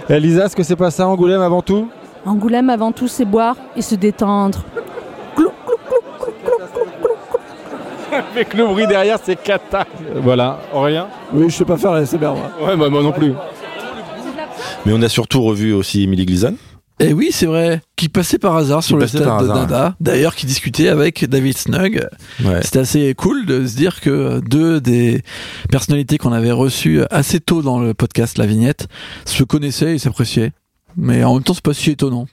Eh, Lisa, est-ce que c'est pas ça Angoulême avant tout? Angoulême, avant tout, c'est boire et se détendre. [laughs] Avec le bruit derrière, c'est cata. Voilà, Aurélien Oui, je sais pas faire la SMR moi. Ouais, bah, moi non plus. Mais on a surtout revu aussi Emily Gleason. Et oui, c'est vrai, qui passait par hasard sur le stade de hasard, d'ailleurs qui discutait avec David Snug. Ouais. C'était assez cool de se dire que deux des personnalités qu'on avait reçues assez tôt dans le podcast La Vignette se connaissaient et s'appréciaient. Mais en même temps, c'est pas si étonnant.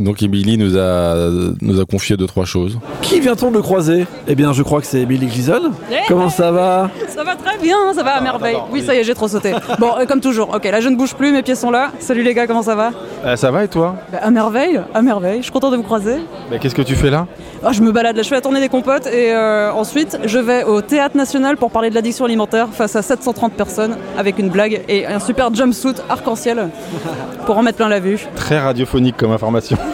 Donc Emily nous a, nous a confié deux, trois choses. Qui vient-on de croiser? Eh bien, je crois que c'est Emily Gleason. Comment ça va? Ça va très bien, ça va à merveille. Oui, ça y est, j'ai trop sauté. [laughs] Bon, euh, comme toujours. Ok, là je ne bouge plus, mes pieds sont là. Salut les gars, comment ça va? Euh, ça va et toi? Bah, À merveille, à merveille. Je suis content de vous croiser. bah, Qu'est-ce que tu fais là? Ah, je me balade là, je fais la tournée des compotes et euh, ensuite je vais au Théâtre National pour parler de l'addiction alimentaire face à 730 personnes avec une blague et un super jumpsuit arc-en-ciel pour en mettre plein la vue. Très radiophonique comme information. [laughs]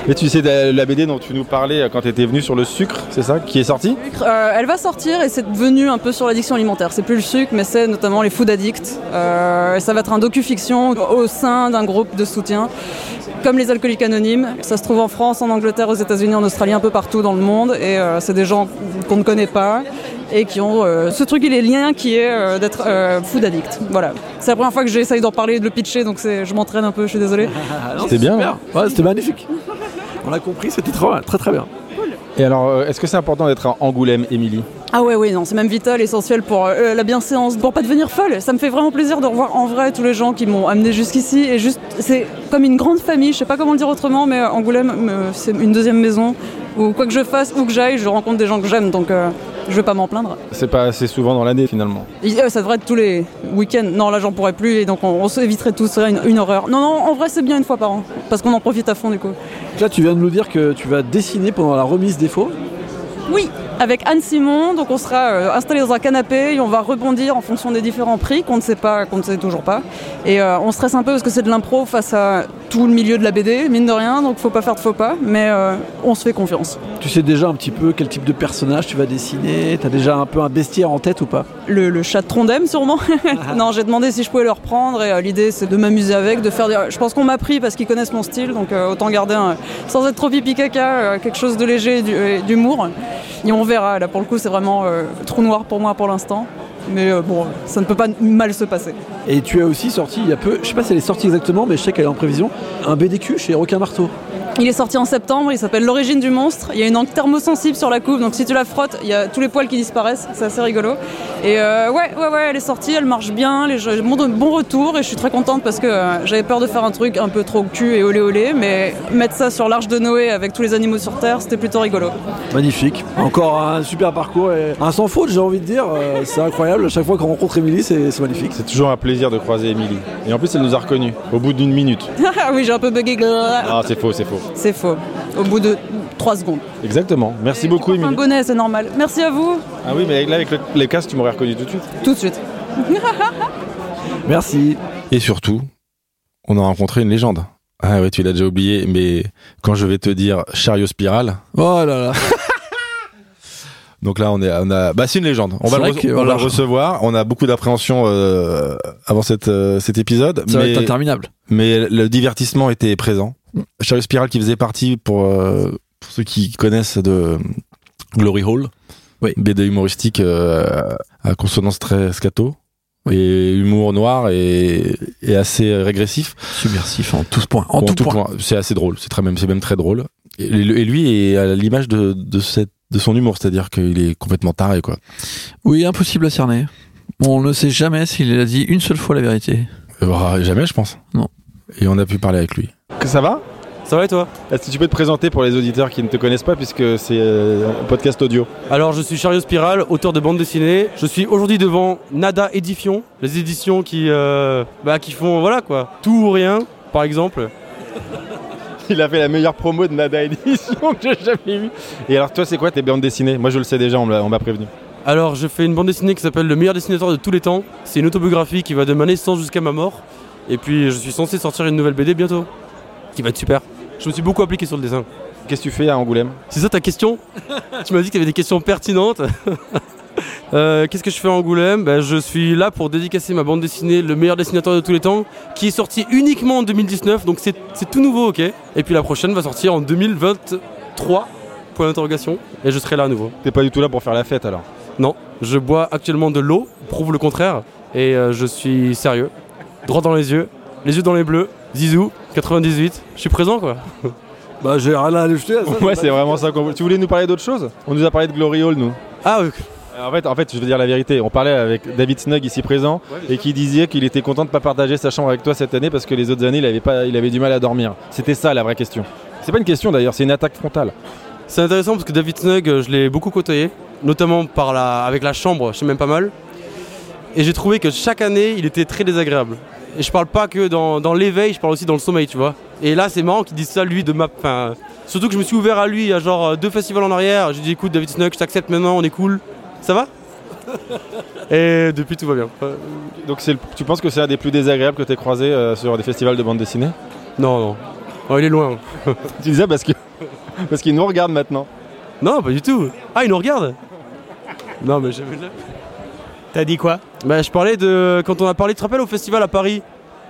Et tu sais de la BD dont tu nous parlais quand tu étais venu sur le sucre, c'est ça Qui est sorti? Euh, elle va sortir et c'est devenu un peu sur l'addiction alimentaire. C'est plus le sucre, mais c'est notamment les food addicts. Euh, et ça va être un docu-fiction au sein d'un groupe de soutien, comme les alcooliques anonymes. Ça se trouve en France, en Angleterre, aux États-Unis, en Australie, un peu partout dans le monde. Et euh, c'est des gens qu'on ne connaît pas et qui ont euh, ce truc et les liens qui est euh, d'être euh, food addict. Voilà. C'est la première fois que j'essaye d'en parler et de le pitcher, donc je m'entraîne un peu, je suis désolée. [laughs] C'était bien. Ouais, c'était magnifique. On a compris, c'était très, très très bien. Et alors, euh, est-ce que c'est important d'être à Angoulême, Émilie? Ah ouais, oui, non, c'est même vital, essentiel pour euh, la bienséance, pour pas devenir folle. Ça me fait vraiment plaisir de revoir en vrai tous les gens qui m'ont amené jusqu'ici. Et juste, c'est comme une grande famille, je sais pas comment le dire autrement, mais Angoulême, euh, c'est une deuxième maison. Où quoi que je fasse, où que j'aille, je rencontre des gens que j'aime, donc euh, je vais pas m'en plaindre. C'est pas assez souvent dans l'année finalement. Et, euh, ça devrait être tous les week-ends. Non, là, j'en pourrais plus, et donc on, on s'éviterait tout ça, une, une horreur. Non, non, en vrai, c'est bien une fois par an, parce qu'on en profite à fond du coup. Là, tu viens de nous dire que tu vas dessiner pendant la remise des faux. Oui, avec Anne Simon, donc on sera euh, installé dans un canapé et on va rebondir en fonction des différents prix qu'on ne sait pas, qu'on ne sait toujours pas. Et euh, on stresse un peu parce que c'est de l'impro face à tout le milieu de la BD, mine de rien, donc faut pas faire de faux pas, mais euh, on se fait confiance. Tu sais déjà un petit peu quel type de personnage tu vas dessiner? T'as déjà un peu un bestiaire en tête ou pas? Le, le chat de Trondheim, sûrement. [laughs] [laughs] non, j'ai demandé si je pouvais le reprendre et euh, l'idée c'est de m'amuser avec, de faire. des- Je pense qu'on m'a pris parce qu'ils connaissent mon style, donc autant garder un- sans être trop pipi caca, quelque chose de léger et d'humour. Et on verra. Là, pour le coup, c'est vraiment euh, trou noir pour moi pour l'instant. Mais euh, bon, ça ne peut pas mal se passer. Et tu as aussi sorti il y a peu, je sais pas si elle est sortie exactement, mais je sais qu'elle est en prévision, un BDQ chez Requin Marteau. Il est sorti en septembre, il s'appelle L'origine du monstre. Il y a une encre thermosensible sur la couve, donc si tu la frottes, il y a tous les poils qui disparaissent. C'est assez rigolo. Et euh, ouais, ouais, ouais, elle est sortie, elle marche bien, les gens, bon, bon retour, et je suis très contente parce que euh, j'avais peur de faire un truc un peu trop cul et olé olé, mais mettre ça sur l'arche de Noé avec tous les animaux sur Terre, c'était plutôt rigolo. Magnifique. Encore un super parcours et un sans faute, j'ai envie de dire. Euh, c'est incroyable. Chaque fois qu'on rencontre Émilie, c'est magnifique. C'est toujours un plaisir de croiser Émilie. Et en plus, elle nous a reconnus au bout d'une minute. [laughs] Ah oui, j'ai un peu bugué. Ah, c'est faux, c'est faux. C'est faux. Au bout de 3 secondes. Exactement. Merci beaucoup, Un Émilie. bonnet, c'est normal. Merci à vous. Ah oui, mais là, avec le- les casques, tu m'aurais reconnu tout de suite. Tout de suite. [laughs] Merci. Et surtout, on a rencontré une légende. Ah oui, tu l'as déjà oublié, mais quand je vais te dire chariot spirale. Oh là là. [laughs] Donc là, on est, on a, bah c'est une légende. On va, le, vrai re- que, on voilà. va le recevoir. On a beaucoup d'appréhension euh, avant cette, euh, cet épisode. Ça va mais- être interminable. Mais le divertissement était présent. Chariot spirale qui faisait partie pour, euh, pour ceux qui connaissent de Glory Hall, BD humoristique euh, à consonance très scato. Et humour noir et, et assez régressif. Subversif en tous points. En tout point. C'est assez drôle. C'est très même, c'est même très drôle. Et, et lui est à l'image de, de, cette, de son humour, c'est-à-dire qu'il est complètement taré, quoi. Oui, impossible à cerner. On ne sait jamais s'il a dit une seule fois la vérité. Euh, jamais, je pense. Non. Et on a pu parler avec lui. Que ça va? Ça va et toi? Est-ce que tu peux te présenter pour les auditeurs qui ne te connaissent pas, puisque c'est euh, un podcast audio? Alors je suis Chariot Spiral, auteur de bande dessinée. Je suis aujourd'hui devant Nada Édition, les éditions qui, euh, bah, qui font voilà quoi, tout ou rien par exemple. [laughs] Il a fait la meilleure promo de Nada Édition que j'ai jamais vue. Et alors, toi, c'est quoi tes bandes dessinées? Moi, je le sais déjà, on m'a on m'a prévenu. Alors je fais une bande dessinée qui s'appelle Le meilleur dessinateur de tous les temps. C'est une autobiographie qui va de ma naissance jusqu'à ma mort. Et puis je suis censé sortir une nouvelle BD bientôt, qui va être super. Je me suis beaucoup appliqué sur le dessin. Qu'est-ce que tu fais à Angoulême? C'est ça ta question? Tu m'as dit que tu avais des questions pertinentes. [laughs] Euh, Qu'est-ce que je fais à Angoulême Ben, Je suis là pour dédicacer ma bande dessinée Le meilleur dessinateur de tous les temps, qui est sortie uniquement en 2019, donc c'est c'est tout nouveau, ok? Et puis la prochaine va sortir en 2023, point d'interrogation, et je serai là à nouveau. T'es pas du tout là pour faire la fête alors? Non, je bois actuellement de l'eau, prouve le contraire, et euh, je suis sérieux, droit dans les yeux, les yeux dans les bleus, Zizou, 98, je suis présent quoi. Bah j'ai rien à ajouter à ça. Ouais, c'est vraiment ça qu'on veut. Tu voulais nous parler d'autre chose? On nous a parlé de Glory Hall, nous. Ah oui. En fait, en fait, je veux dire la vérité. On parlait avec David Snug ici présent et qui disait qu'il était content de pas partager sa chambre avec toi cette année parce que les autres années, il avait pas, il avait du mal à dormir. C'était ça la vraie question. C'est pas une question d'ailleurs, c'est une attaque frontale. C'est intéressant parce que David Snug, euh, je l'ai beaucoup côtoyé, notamment par la, avec la chambre, je sais même pas mal. Et j'ai trouvé que chaque année, il était très désagréable. Et je parle pas que dans, dans l'éveil, je parle aussi dans le sommeil, tu vois. Et là, c'est marrant qu'il dise ça, lui, de ma. Surtout que je me suis ouvert à lui il y a genre euh, deux festivals en arrière. J'ai dit, écoute, David Snug, je t'accepte maintenant, on est cool. Ça va [laughs] Et depuis, tout va bien. Euh, Donc, c'est le- tu penses que c'est un des plus désagréables que tu croisé euh, sur des festivals de bande dessinée? Non, non. Oh, il est loin. [laughs] tu disais parce que parce qu'il nous regarde maintenant. Non, pas du tout. Ah, il nous regarde? Non, mais j'avais là. T'as dit quoi? Bah, je parlais de. Quand on a parlé, tu te rappelles au festival à Paris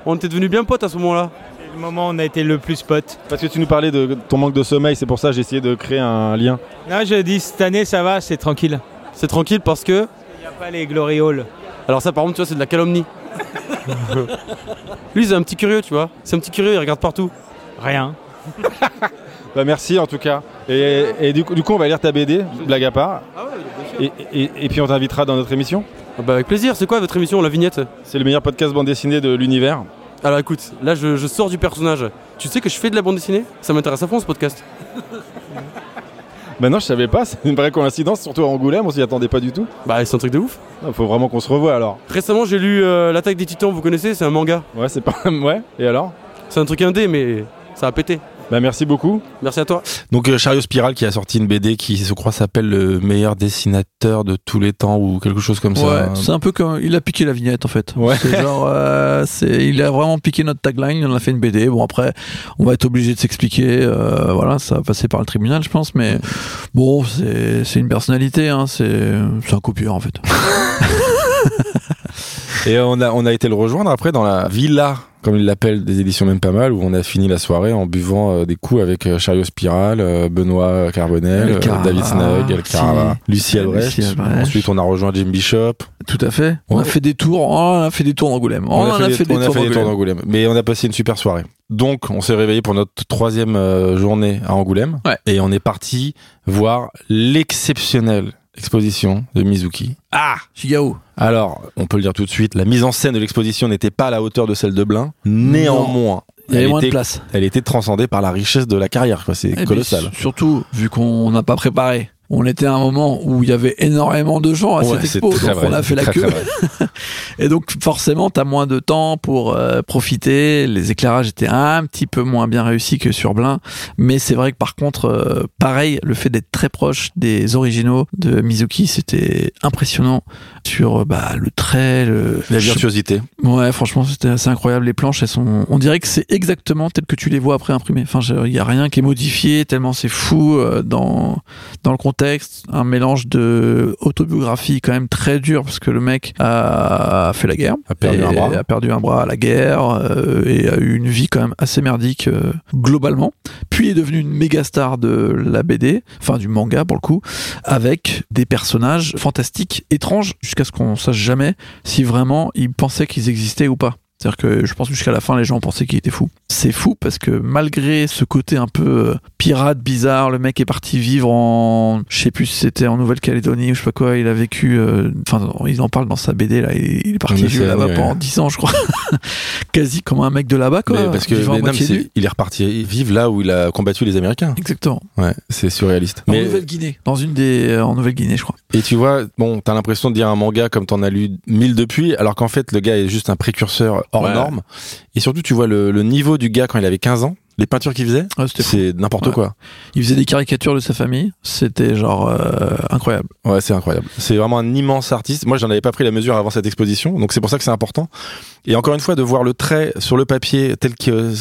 On était devenus bien potes à ce moment-là. C'est le moment où on a été le plus potes. Parce que tu nous parlais de ton manque de sommeil, c'est pour ça que j'ai essayé de créer un lien. Non, je dis cette année ça va, c'est tranquille. C'est tranquille parce que. Il n'y a pas les Glory Hall. Alors, ça, par contre, tu vois, c'est de la calomnie. [laughs] Lui, c'est un petit curieux, tu vois. C'est un petit curieux, il regarde partout. Rien. [laughs] Bah merci en tout cas. Et, et du, coup, du coup, on va lire ta BD, blague à part. Et, et- et puis on t'invitera dans notre émission. Bah, avec plaisir. C'est quoi votre émission, La Vignette? C'est le meilleur podcast bande dessinée de l'univers. Alors, écoute, là, je, je sors du personnage. Tu sais que je fais de la bande dessinée? Ça m'intéresse à fond, ce podcast. [laughs] Bah non, je savais pas, [laughs] c'est une vraie coïncidence, surtout à Angoulême, on s'y attendait pas du tout. Bah, c'est un truc de ouf. Il faut vraiment qu'on se revoie alors. Récemment, j'ai lu euh, L'attaque des titans, vous connaissez C'est un manga. Ouais, c'est pas. [laughs] Ouais, et alors? C'est un truc indé, mais ça a pété. Bah, merci beaucoup. Merci à toi. Donc euh, Chariot Spiral qui a sorti une BD qui je crois s'appelle le meilleur dessinateur de tous les temps ou quelque chose comme Ouais, ça. c'est un peu comme il a piqué la vignette en fait. Ouais. C'est genre, euh, c'est, il a vraiment piqué notre tagline, il en a fait une BD. Bon après, on va être obligé de s'expliquer. euh, voilà, ça va passer par le tribunal, je pense. Mais bon, c'est, c'est une personnalité, hein, c'est, c'est un copieur en fait. [laughs] Et on a on a été le rejoindre après dans la villa comme ils l'appellent des éditions même pas mal où on a fini la soirée en buvant euh, des coups avec euh, Chariot Spiral, euh, Benoît Carbonel, David Snug, El. Carava, Lucie Albrecht. Ensuite on a rejoint Jim Bishop. Tout à fait. On a fait des tours, on a fait des tours d'Angoulême. On, On, en a fait, des, on a tours fait des tours d'Angoulême. Mais on a passé une super soirée. Donc, on s'est réveillé pour notre troisième journée à Angoulême. Et on est parti voir l'exceptionnelle exposition de Mizuki. Ah, Shigao. Alors, on peut le dire tout de suite, la mise en scène de l'exposition n'était pas à la hauteur de celle de Blin. Néanmoins, Il y avait elle moins de était- place. Elle était transcendée par la richesse de la carrière. quoi. C'est Eh ben, colossal. surtout, vu qu'on n'a pas préparé. On était à un moment où il y avait énormément de gens à Ouais, cette expo, donc vrai, on a fait la très, queue. très [laughs] Et donc forcément, t'as moins de temps pour euh, profiter. Les éclairages étaient un petit peu moins bien réussis que sur Blin, mais c'est vrai que par contre, euh, pareil, le fait d'être très proche des originaux de Mizuki, c'était impressionnant sur euh, bah, le trait, le... La virtuosité. Ouais, franchement, c'était assez incroyable. Les planches, elles sont. On dirait que c'est exactement tel que tu les vois après imprimé. Enfin, il y a rien qui est modifié tellement c'est fou dans dans le contexte. Un mélange de autobiographie quand même très dur parce que le mec a fait la guerre, A perdu un bras. a perdu un bras à la guerre euh, et a eu une vie quand même assez merdique euh, globalement. Puis est devenu une méga star de la BD, enfin du manga pour le coup, avec des personnages fantastiques, étranges, jusqu'à ce qu'on sache jamais si vraiment ils pensaient qu'ils existaient ou pas. C'est-à-dire que je pense que jusqu'à la fin, les gens pensaient qu'il était fou. C'est fou parce que malgré ce côté un peu euh, pirate, bizarre, le mec est parti vivre en, je sais plus si c'était en Nouvelle-Calédonie ou je sais pas quoi, il a vécu, euh, enfin, il en parle dans sa BD là, il, il est parti vivre là-bas ouais. pendant 10 ans, je crois. [laughs] Quasi comme un mec de là-bas, quoi. Mais parce que nu. il est reparti vivre là où il a combattu les Américains. Exactement. Ouais, c'est surréaliste. En Nouvelle-Guinée, dans une des, euh, en Nouvelle-Guinée, je crois. Et tu vois, bon, t'as l'impression de dire un manga comme t'en as lu mille depuis, alors qu'en fait, le gars est juste un précurseur hors Ouais. norme. Et surtout, tu vois le, le niveau du gars quand il avait 15 ans, les peintures qu'il faisait, c'est n'importe Ouais. quoi. Il faisait des caricatures de sa famille, c'était genre euh, incroyable. Ouais, c'est incroyable. C'est vraiment un immense artiste. Moi, j'en avais pas pris la mesure avant cette exposition, donc c'est pour ça que c'est important. Et encore une fois, de voir le trait sur le papier tel que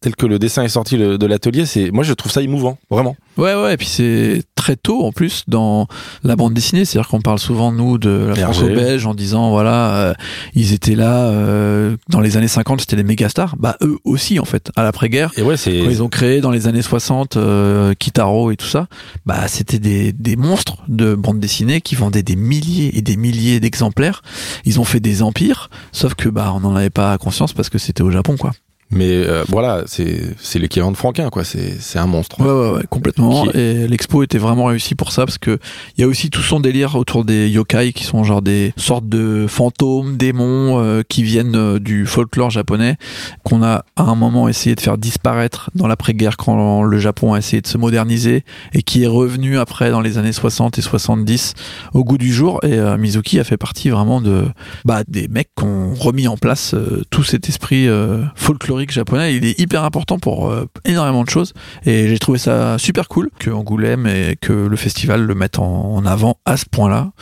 tel que le dessin est sorti le- de l'atelier, c'est moi je trouve ça émouvant, vraiment. Ouais, ouais, et puis c'est très tôt en plus dans la bande dessinée, c'est-à-dire qu'on parle souvent nous de la Hergé. franco-belge en disant voilà, euh, ils étaient là euh, dans les années 50, c'était des méga stars, bah eux aussi en fait, à l'après-guerre. Et ouais, c'est quand ils ont créé dans les années 60 euh, Kitaro et tout ça, bah c'était des, des monstres de bande dessinée qui vendaient des milliers et des milliers d'exemplaires. Ils ont fait des empires, sauf que bah on n'en avait pas conscience parce que c'était au Japon quoi. Mais euh, voilà, c'est l'équivalent de Franquin, quoi. C'est un monstre. Ouais, ouais, ouais, complètement. Et l'expo était vraiment réussie pour ça parce que il y a aussi tout son délire autour des yokai qui sont genre des sortes de fantômes, démons euh, qui viennent euh, du folklore japonais qu'on a à un moment essayé de faire disparaître dans l'après-guerre quand le Japon a essayé de se moderniser et qui est revenu après dans les années 60 et 70 au goût du jour. Et euh, Mizuki a fait partie vraiment de bah, des mecs qui ont remis en place euh, tout cet esprit euh, japonais. Il est hyper important pour euh, énormément de choses. Et j'ai trouvé ça super cool que Angoulême et que le festival le mettent en, en avant à ce point-là.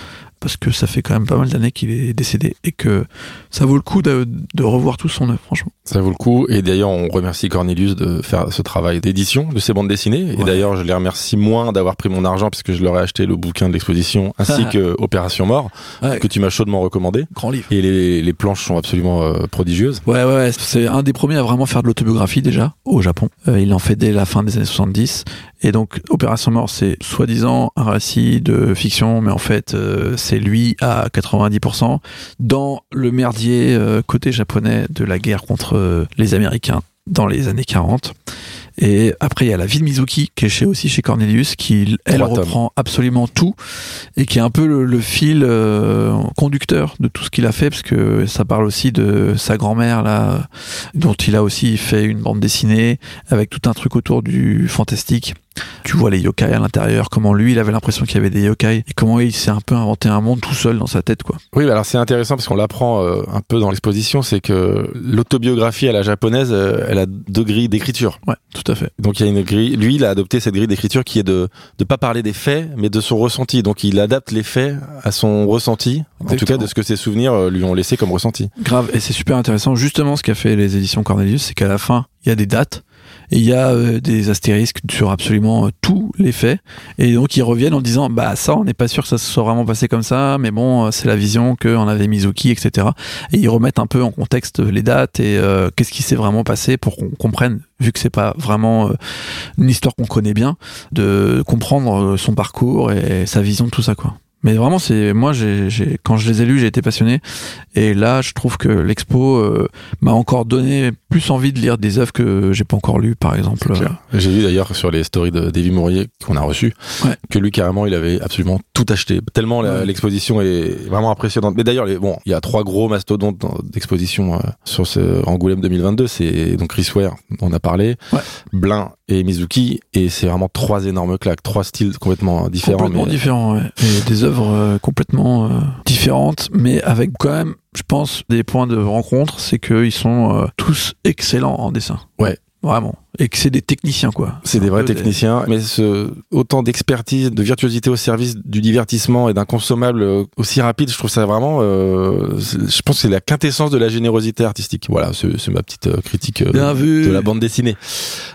Parce que ça fait quand même pas mal d'années qu'il est décédé et que ça vaut le coup de, de revoir tout son œuvre, franchement. Ça vaut le coup. Et d'ailleurs, on remercie Cornelius de faire ce travail d'édition de ces bandes dessinées. Et d'ailleurs, je les remercie moins d'avoir pris mon argent puisque je leur ai acheté le bouquin de l'exposition ainsi [laughs] que Opération Mort Ouais. que tu m'as chaudement recommandé. Grand livre. Et les, les planches sont absolument euh, prodigieuses. Ouais, ouais, ouais, c'est un des premiers à vraiment faire de l'autobiographie déjà au Japon. Euh, il en fait dès la fin des années 70. Et donc, Opération Mort, c'est soi-disant un récit de fiction, mais en fait, euh, c'est lui à 90% dans le merdier euh, côté japonais de la guerre contre euh, les Américains dans les années 40. Et après, il y a la vie de Mizuki, qui est chez, aussi chez Cornelius, qui, elle, Trois tomes. reprend absolument tout, et qui est un peu le, le fil euh, conducteur de tout ce qu'il a fait, parce que ça parle aussi de sa grand-mère, là, dont il a aussi fait une bande dessinée, avec tout un truc autour du fantastique. Tu vois les yokai à l'intérieur, comment lui il avait l'impression qu'il y avait des yokai et comment il s'est un peu inventé un monde tout seul dans sa tête quoi. Oui, alors c'est intéressant parce qu'on l'apprend euh, un peu dans l'exposition, c'est que l'autobiographie à la japonaise, euh, elle a deux grilles d'écriture. Ouais, tout à fait. Donc il y a une grille, lui il a adopté cette grille d'écriture qui est de de pas parler des faits, mais de son ressenti. Donc il adapte les faits à son ressenti, en tout cas de ce que ses souvenirs euh, lui ont laissé comme ressenti. Grave, et c'est super intéressant. Justement, ce qu'a fait les éditions Cornelius, c'est qu'à la fin, il y a des dates il y a euh, des astérisques sur absolument euh, tous les faits. Et donc ils reviennent en disant bah ça on n'est pas sûr que ça se soit vraiment passé comme ça, mais bon euh, c'est la vision qu'en avait Mizuki, etc. Et ils remettent un peu en contexte les dates et euh, qu'est-ce qui s'est vraiment passé pour qu'on comprenne, vu que c'est pas vraiment une histoire qu'on connaît bien, de comprendre son parcours et sa vision de tout ça quoi. Mais vraiment, c'est moi, j'ai, j'ai- quand je les ai lus, j'ai été passionné. Et là, je trouve que l'expo euh, m'a encore donné plus envie de lire des œuvres que j'ai pas encore lues, par exemple. J'ai vu d'ailleurs sur les stories de Davy Mourier qu'on a reçu que lui carrément il avait absolument tout acheté. Tellement la- Ouais. l'exposition est vraiment impressionnante. Mais d'ailleurs, les- bon, il y a trois gros mastodontes d'exposition euh, sur ce Angoulême 2022. C'est donc Chris Ware, on a parlé, Blin et Mizuki, et c'est vraiment trois énormes claques, trois styles complètement différents. complètement mais- différents, ouais. Et des œuvres euh, complètement euh, différentes, mais avec quand même, je pense, des points de rencontre, c'est qu'ils sont euh, tous excellents en dessin. Ouais. Vraiment. Et que c'est des techniciens, quoi. C'est des vrais techniciens, mais ce, autant d'expertise, de virtuosité au service du divertissement et d'un consommable euh, aussi rapide, je trouve ça vraiment, euh, je pense que c'est la quintessence de la générosité artistique. Voilà, c'est ma petite euh, critique vu. de la bande dessinée.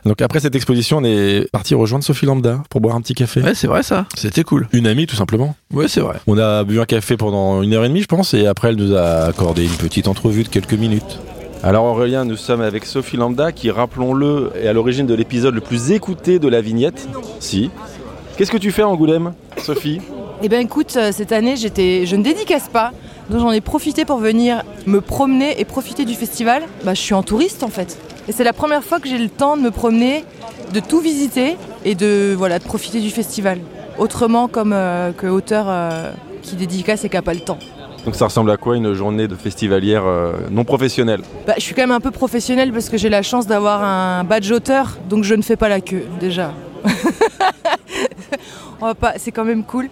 Donc après cette exposition, on est parti rejoindre Sophie Lambda pour boire un petit café. Ouais, c'est vrai ça. C'était cool. Une amie, tout simplement. Ouais, c'est vrai. On a bu un café pendant une heure et demie, je pense, et après elle nous a accordé une petite entrevue de quelques minutes. Alors Aurélien, nous sommes avec Sophie Lambda, qui, rappelons-le, est à l'origine de l'épisode le plus écouté de la vignette. Si. Qu'est-ce que tu fais à Angoulême, Sophie? Eh bien écoute, euh, cette année j'étais, je ne dédicace pas, donc j'en ai profité pour venir me promener et profiter du festival. Bah, je suis en touriste en fait. Et c'est la première fois que j'ai le temps de me promener, de tout visiter et de, voilà, de profiter du festival. Autrement comme euh, auteur euh, qui dédicace et qui n'a pas le temps. Donc ça ressemble à quoi une journée de festivalière euh, non professionnelle? Bah, je suis quand même un peu professionnelle parce que j'ai la chance d'avoir un badge auteur, donc je ne fais pas la queue déjà. [laughs] C'est quand même cool.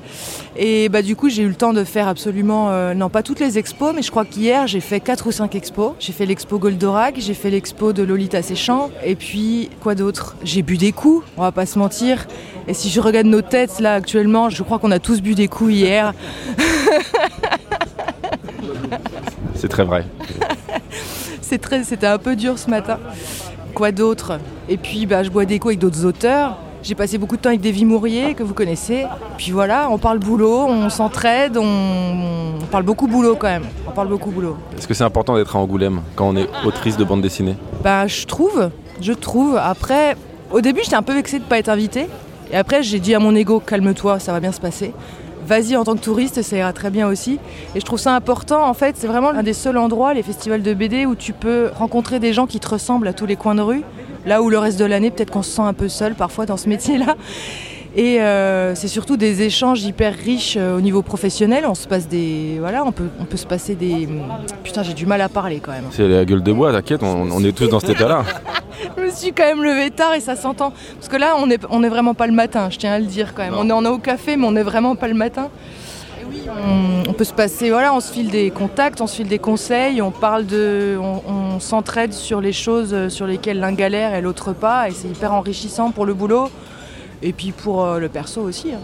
Et bah du coup j'ai eu le temps de faire absolument, euh, non pas toutes les expos, mais je crois qu'hier j'ai fait 4 ou 5 expos. J'ai fait l'expo Goldorak, j'ai fait l'expo de Lolita Séchant, et puis quoi d'autre? J'ai bu des coups, on va pas se mentir. Et si je regarde nos têtes là actuellement, je crois qu'on a tous bu des coups hier. [laughs] C'est très vrai. C'est très, c'était un peu dur ce matin. Quoi d'autre? Et puis bah, je bois des coups avec d'autres auteurs. J'ai passé beaucoup de temps avec Davy Mourier, que vous connaissez. Puis voilà, on parle boulot, on s'entraide, on... on parle beaucoup boulot quand même. On parle beaucoup boulot. Est-ce que c'est important d'être à Angoulême quand on est autrice de bande dessinée? Bah je trouve, je trouve. Après, au début j'étais un peu vexée de ne pas être invitée. Et après j'ai dit à mon ego, calme-toi, ça va bien se passer. Vas-y en tant que touriste, ça ira très bien aussi. Et je trouve ça important, en fait, c'est vraiment un des seuls endroits, les festivals de BD, où tu peux rencontrer des gens qui te ressemblent à tous les coins de rue. Là où le reste de l'année, peut-être qu'on se sent un peu seul parfois dans ce métier-là. Et euh, c'est surtout des échanges hyper riches euh, au niveau professionnel. On se passe des. Voilà, on peut, on peut se passer des. Putain, j'ai du mal à parler quand même. C'est la gueule de bois, t'inquiète, on, on est tous dans cet état-là. [laughs] Je me suis quand même levée tard et ça s'entend. Parce que là, on n'est on est vraiment pas le matin, je tiens à le dire quand même. On est, on est au café, mais on n'est vraiment pas le matin. On, on peut se passer, voilà, on se file des contacts, on se file des conseils, on parle de. On, on s'entraide sur les choses euh, sur lesquelles l'un galère et l'autre pas. Et c'est hyper enrichissant pour le boulot. Et puis pour euh, le perso aussi. hein.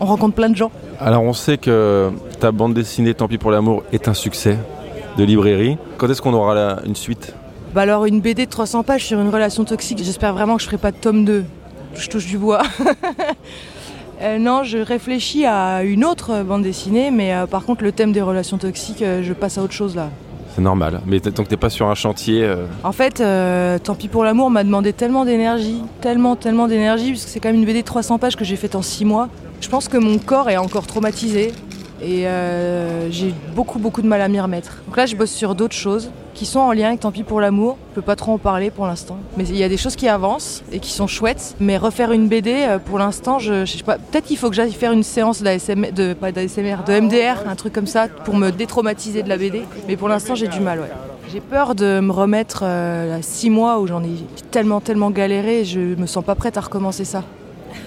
On rencontre plein de gens. Alors on sait que ta bande dessinée Tant pis pour l'amour est un succès de librairie. Quand est-ce qu'on aura la- une suite? Bah alors une BD de 300 pages sur une relation toxique, j'espère vraiment que je ferai pas de tome 2. Je touche du bois. [laughs] Euh, non, je réfléchis à une autre bande dessinée, mais euh, par contre le thème des relations toxiques, je passe à autre chose là. C'est normal, mais tant que t'es pas sur un chantier... euh, En fait, euh, Tant pis pour l'amour m'a demandé tellement d'énergie, tellement, tellement d'énergie, puisque c'est quand même une BD de 300 pages que j'ai faite en 6 mois. Je pense que mon corps est encore traumatisé et euh, j'ai beaucoup, beaucoup de mal à m'y remettre. Donc là, je bosse sur d'autres choses qui sont en lien avec Tant pis pour l'amour. Je peux pas trop en parler pour l'instant. Mais il y a des choses qui avancent et qui sont chouettes. Mais refaire une BD, euh, pour l'instant, je, je sais pas. Peut-être qu'il faut que j'aille faire une séance d'ASMR, de, pas d'ASMR, de MDR, un truc comme ça, pour me détraumatiser de la BD. Mais pour l'instant, j'ai du mal. J'ai peur de me remettre euh, à six mois où j'en ai tellement, tellement galéré je me sens pas prête à recommencer ça.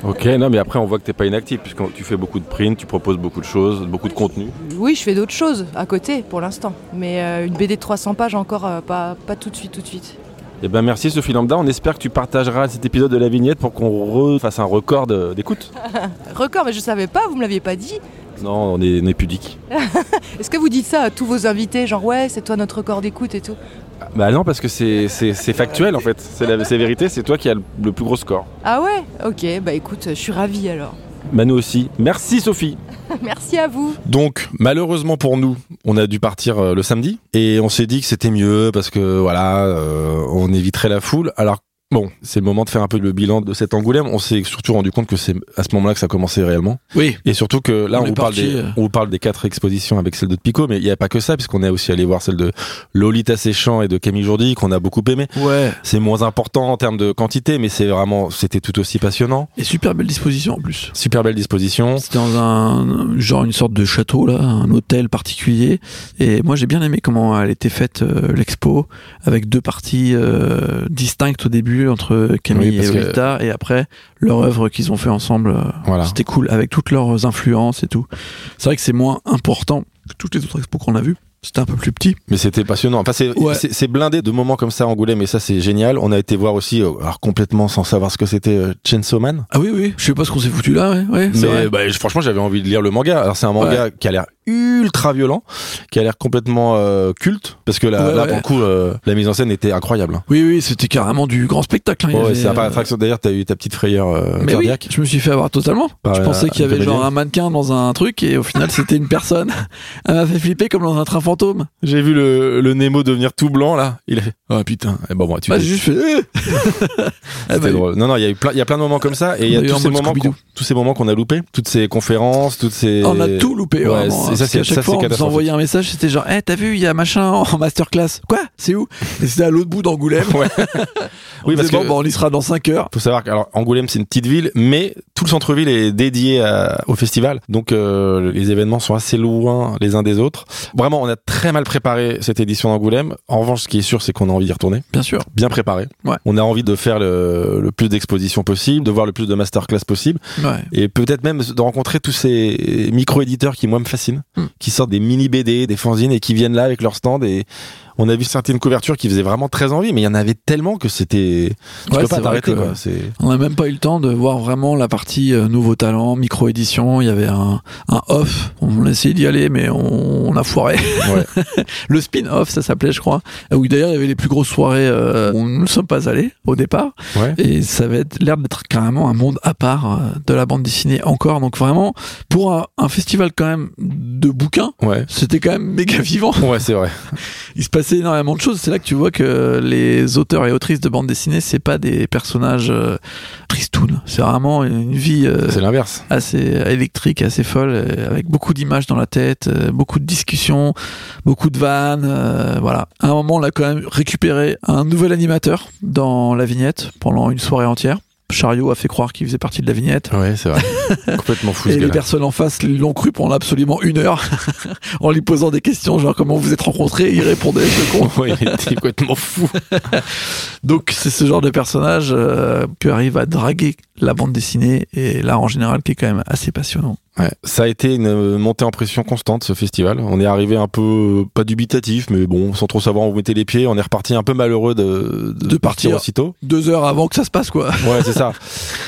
Ok, non, mais après, on voit que t'es pas inactif, puisque tu fais beaucoup de print, tu proposes beaucoup de choses, beaucoup de contenu. Oui, je fais d'autres choses à côté pour l'instant. Mais euh, une BD de 300 pages encore, euh, pas, pas tout de suite, tout de suite. Eh ben merci Sophie Lambda, on espère que tu partageras cet épisode de la vignette pour qu'on refasse un record de- d'écoute. [laughs] Record, mais je savais pas, vous me l'aviez pas dit. Non, on est, on est pudique. [laughs] Est-ce que vous dites ça à tous vos invités Genre, ouais, c'est toi notre record d'écoute et tout? Bah non, parce que c'est factuel en fait, c'est la c'est vérité, c'est toi qui as le, le plus gros score. Ah ouais? Ok, bah écoute, je suis ravie alors. Bah nous aussi. Merci Sophie. [laughs] Merci à vous. Donc malheureusement pour nous, on a dû partir euh, le samedi et on s'est dit que c'était mieux parce que voilà, euh, on éviterait la foule. Alors bon, c'est le moment de faire un peu le bilan de cet Angoulême. On s'est surtout rendu compte que c'est à ce moment-là que ça commençait réellement. Oui. Et surtout que là, On on, est vous parle parti, des, euh. on vous parle des quatre expositions avec celle de Pico, mais il n'y a pas que ça, puisqu'on est aussi allé voir celle de Lolita Séchant et de Camille Jourdi, qu'on a beaucoup aimé. Ouais. C'est moins important en termes de quantité, mais c'est vraiment, c'était tout aussi passionnant. Et super belle disposition en plus. Super belle disposition. C'était dans un genre une sorte de château là, un hôtel particulier. Et moi j'ai bien aimé comment elle était faite euh, l'expo avec deux parties euh, distinctes au début entre Camille Oui, et que- Lolita et après leur œuvre qu'ils ont fait ensemble. euh, Voilà. C'était cool avec toutes leurs influences et tout. C'est vrai que c'est moins important que toutes les autres expos qu'on a vues. C'était un peu plus petit. Mais c'était passionnant. Enfin, c'est Ouais. blindé de moments comme ça à Angoulême, et ça, c'est génial. On a été voir aussi, euh, alors complètement sans savoir ce que c'était, euh, Chainsaw Man. Ah oui oui, je sais pas ce qu'on s'est foutu là, ouais. ouais c'est vrai. Mais bah, franchement, j'avais envie de lire le manga. Alors, c'est un manga Ouais. qui a l'air ultra violent, qui a l'air complètement euh, culte, parce que là, Ouais, là ouais. pour le coup, euh, la mise en scène était incroyable. hein. Oui oui, c'était carrément du grand spectacle. hein. Ouais, c'est un parc euh. D'ailleurs, t'as eu ta petite frayeur euh, Mais oui, cardiaque. je me suis fait avoir totalement. Par, je pensais qu'il y avait genre un mannequin dans un truc et au final c'était une personne. [laughs] Elle m'a fait flipper comme dans un train fantôme. J'ai vu le, le Nemo devenir tout blanc là. Il a fait oh putain. Et bon, bon, tu Bah, juste fait. eh [laughs] C'était bah, drôle. Non non, il y a eu plein, il y a plein de moments comme ça et il y a tous ces moments, tous ces moments qu'on a loupés, toutes ces conférences, toutes ces. On a tout loupé. Ça parce qu'à chaque ça fois on nous envoyait un message, c'était genre, eh t'as vu, il y a machin en masterclass. Quoi? C'est où? Et c'était à l'autre bout d'Angoulême. [laughs] Ouais. Oui, parce que- bon, bah, on y sera dans 5 heures. faut savoir que alors Angoulême c'est une petite ville, mais tout le centre-ville est dédié à- au festival, donc euh, les événements sont assez loin les uns des autres. Vraiment, on a très mal préparé cette édition d'Angoulême. En revanche, ce qui est sûr, c'est qu'on a envie d'y retourner. Bien sûr. Bien préparé. Ouais. On a envie de faire le, le plus d'expositions possible, de voir le plus de masterclass possible, Ouais. et peut-être même de rencontrer tous ces micro-éditeurs qui moi me fascinent, Qui sortent des mini BD, des fanzines et qui viennent là avec leur stand et on a vu certaines couvertures qui faisaient vraiment très envie, mais il y en avait tellement que c'était tu Ouais, peux pas t'arrêter quoi. On n'a même pas eu le temps de voir vraiment la partie euh, nouveau talent, micro-édition. Il y avait un, un off. On a essayé d'y aller, mais on, on a foiré. [laughs] le spin-off, ça s'appelait, je crois. Où d'ailleurs, il y avait les plus grosses soirées euh, où nous ne sommes pas allés au départ. Ouais. Et ça va être l'air d'être carrément un monde à part euh, de la bande dessinée encore. Donc vraiment, pour un, un festival quand même de bouquins, Ouais. c'était quand même méga vivant. Ouais, c'est vrai. [laughs] Il se passait énormément de choses. C'est là que tu vois que les auteurs et autrices de bande dessinée, c'est pas des personnages euh, tristounes. C'est vraiment une vie euh, C'est l'inverse. assez électrique, assez folle, euh, avec beaucoup d'images dans la tête, euh, beaucoup de discussions, beaucoup de vannes. euh, voilà. À un moment, on a quand même récupéré un nouvel animateur dans la vignette pendant une soirée entière. Chariot a fait croire qu'il faisait partie de la vignette. Ouais, c'est vrai. [laughs] Complètement fou. Et les personnes en face l'ont cru pendant absolument une heure [laughs] en lui posant des questions genre comment vous êtes rencontrés il répondait ce con [laughs] Ouais, il était complètement fou. donc c'est ce genre de personnage euh, qui arrive à draguer la bande dessinée et là en général qui est quand même assez passionnant Ouais, ça a été une montée en pression constante ce festival. On est arrivé un peu pas dubitatif, mais bon, sans trop savoir où on mettait les pieds. On est reparti un peu malheureux de, de, De partir partir. aussitôt. deux heures avant que ça se passe quoi Ouais, c'est ça.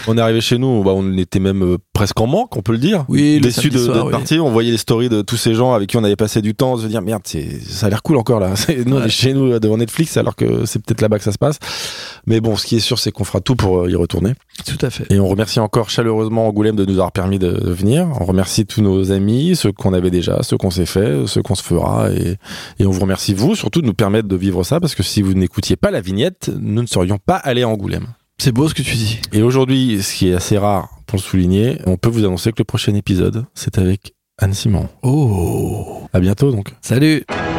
On est arrivé chez nous, bah, on était même euh, presque en manque, on peut le dire. Oui, Déçu de, d'être oui. parti. On voyait les stories de tous ces gens avec qui on avait passé du temps, se dire merde, ça a l'air cool encore là. [laughs] On est chez nous devant Netflix, alors que c'est peut-être là-bas que ça se passe. Mais bon, ce qui est sûr, c'est qu'on fera tout pour euh, y retourner. tout à fait Et on remercie encore chaleureusement Angoulême de nous avoir permis de, de venir. On remercie tous nos amis, ceux qu'on avait déjà, ceux qu'on s'est fait, ceux qu'on se fera. Et, et on vous remercie, vous, surtout de nous permettre de vivre ça, parce que si vous n'écoutiez pas la vignette, nous ne serions pas allés à Angoulême. C'est beau ce que tu dis Et aujourd'hui, ce qui est assez rare pour le souligner, on peut vous annoncer que le prochain épisode, c'est avec Anne Simon. oh À bientôt donc. salut Salut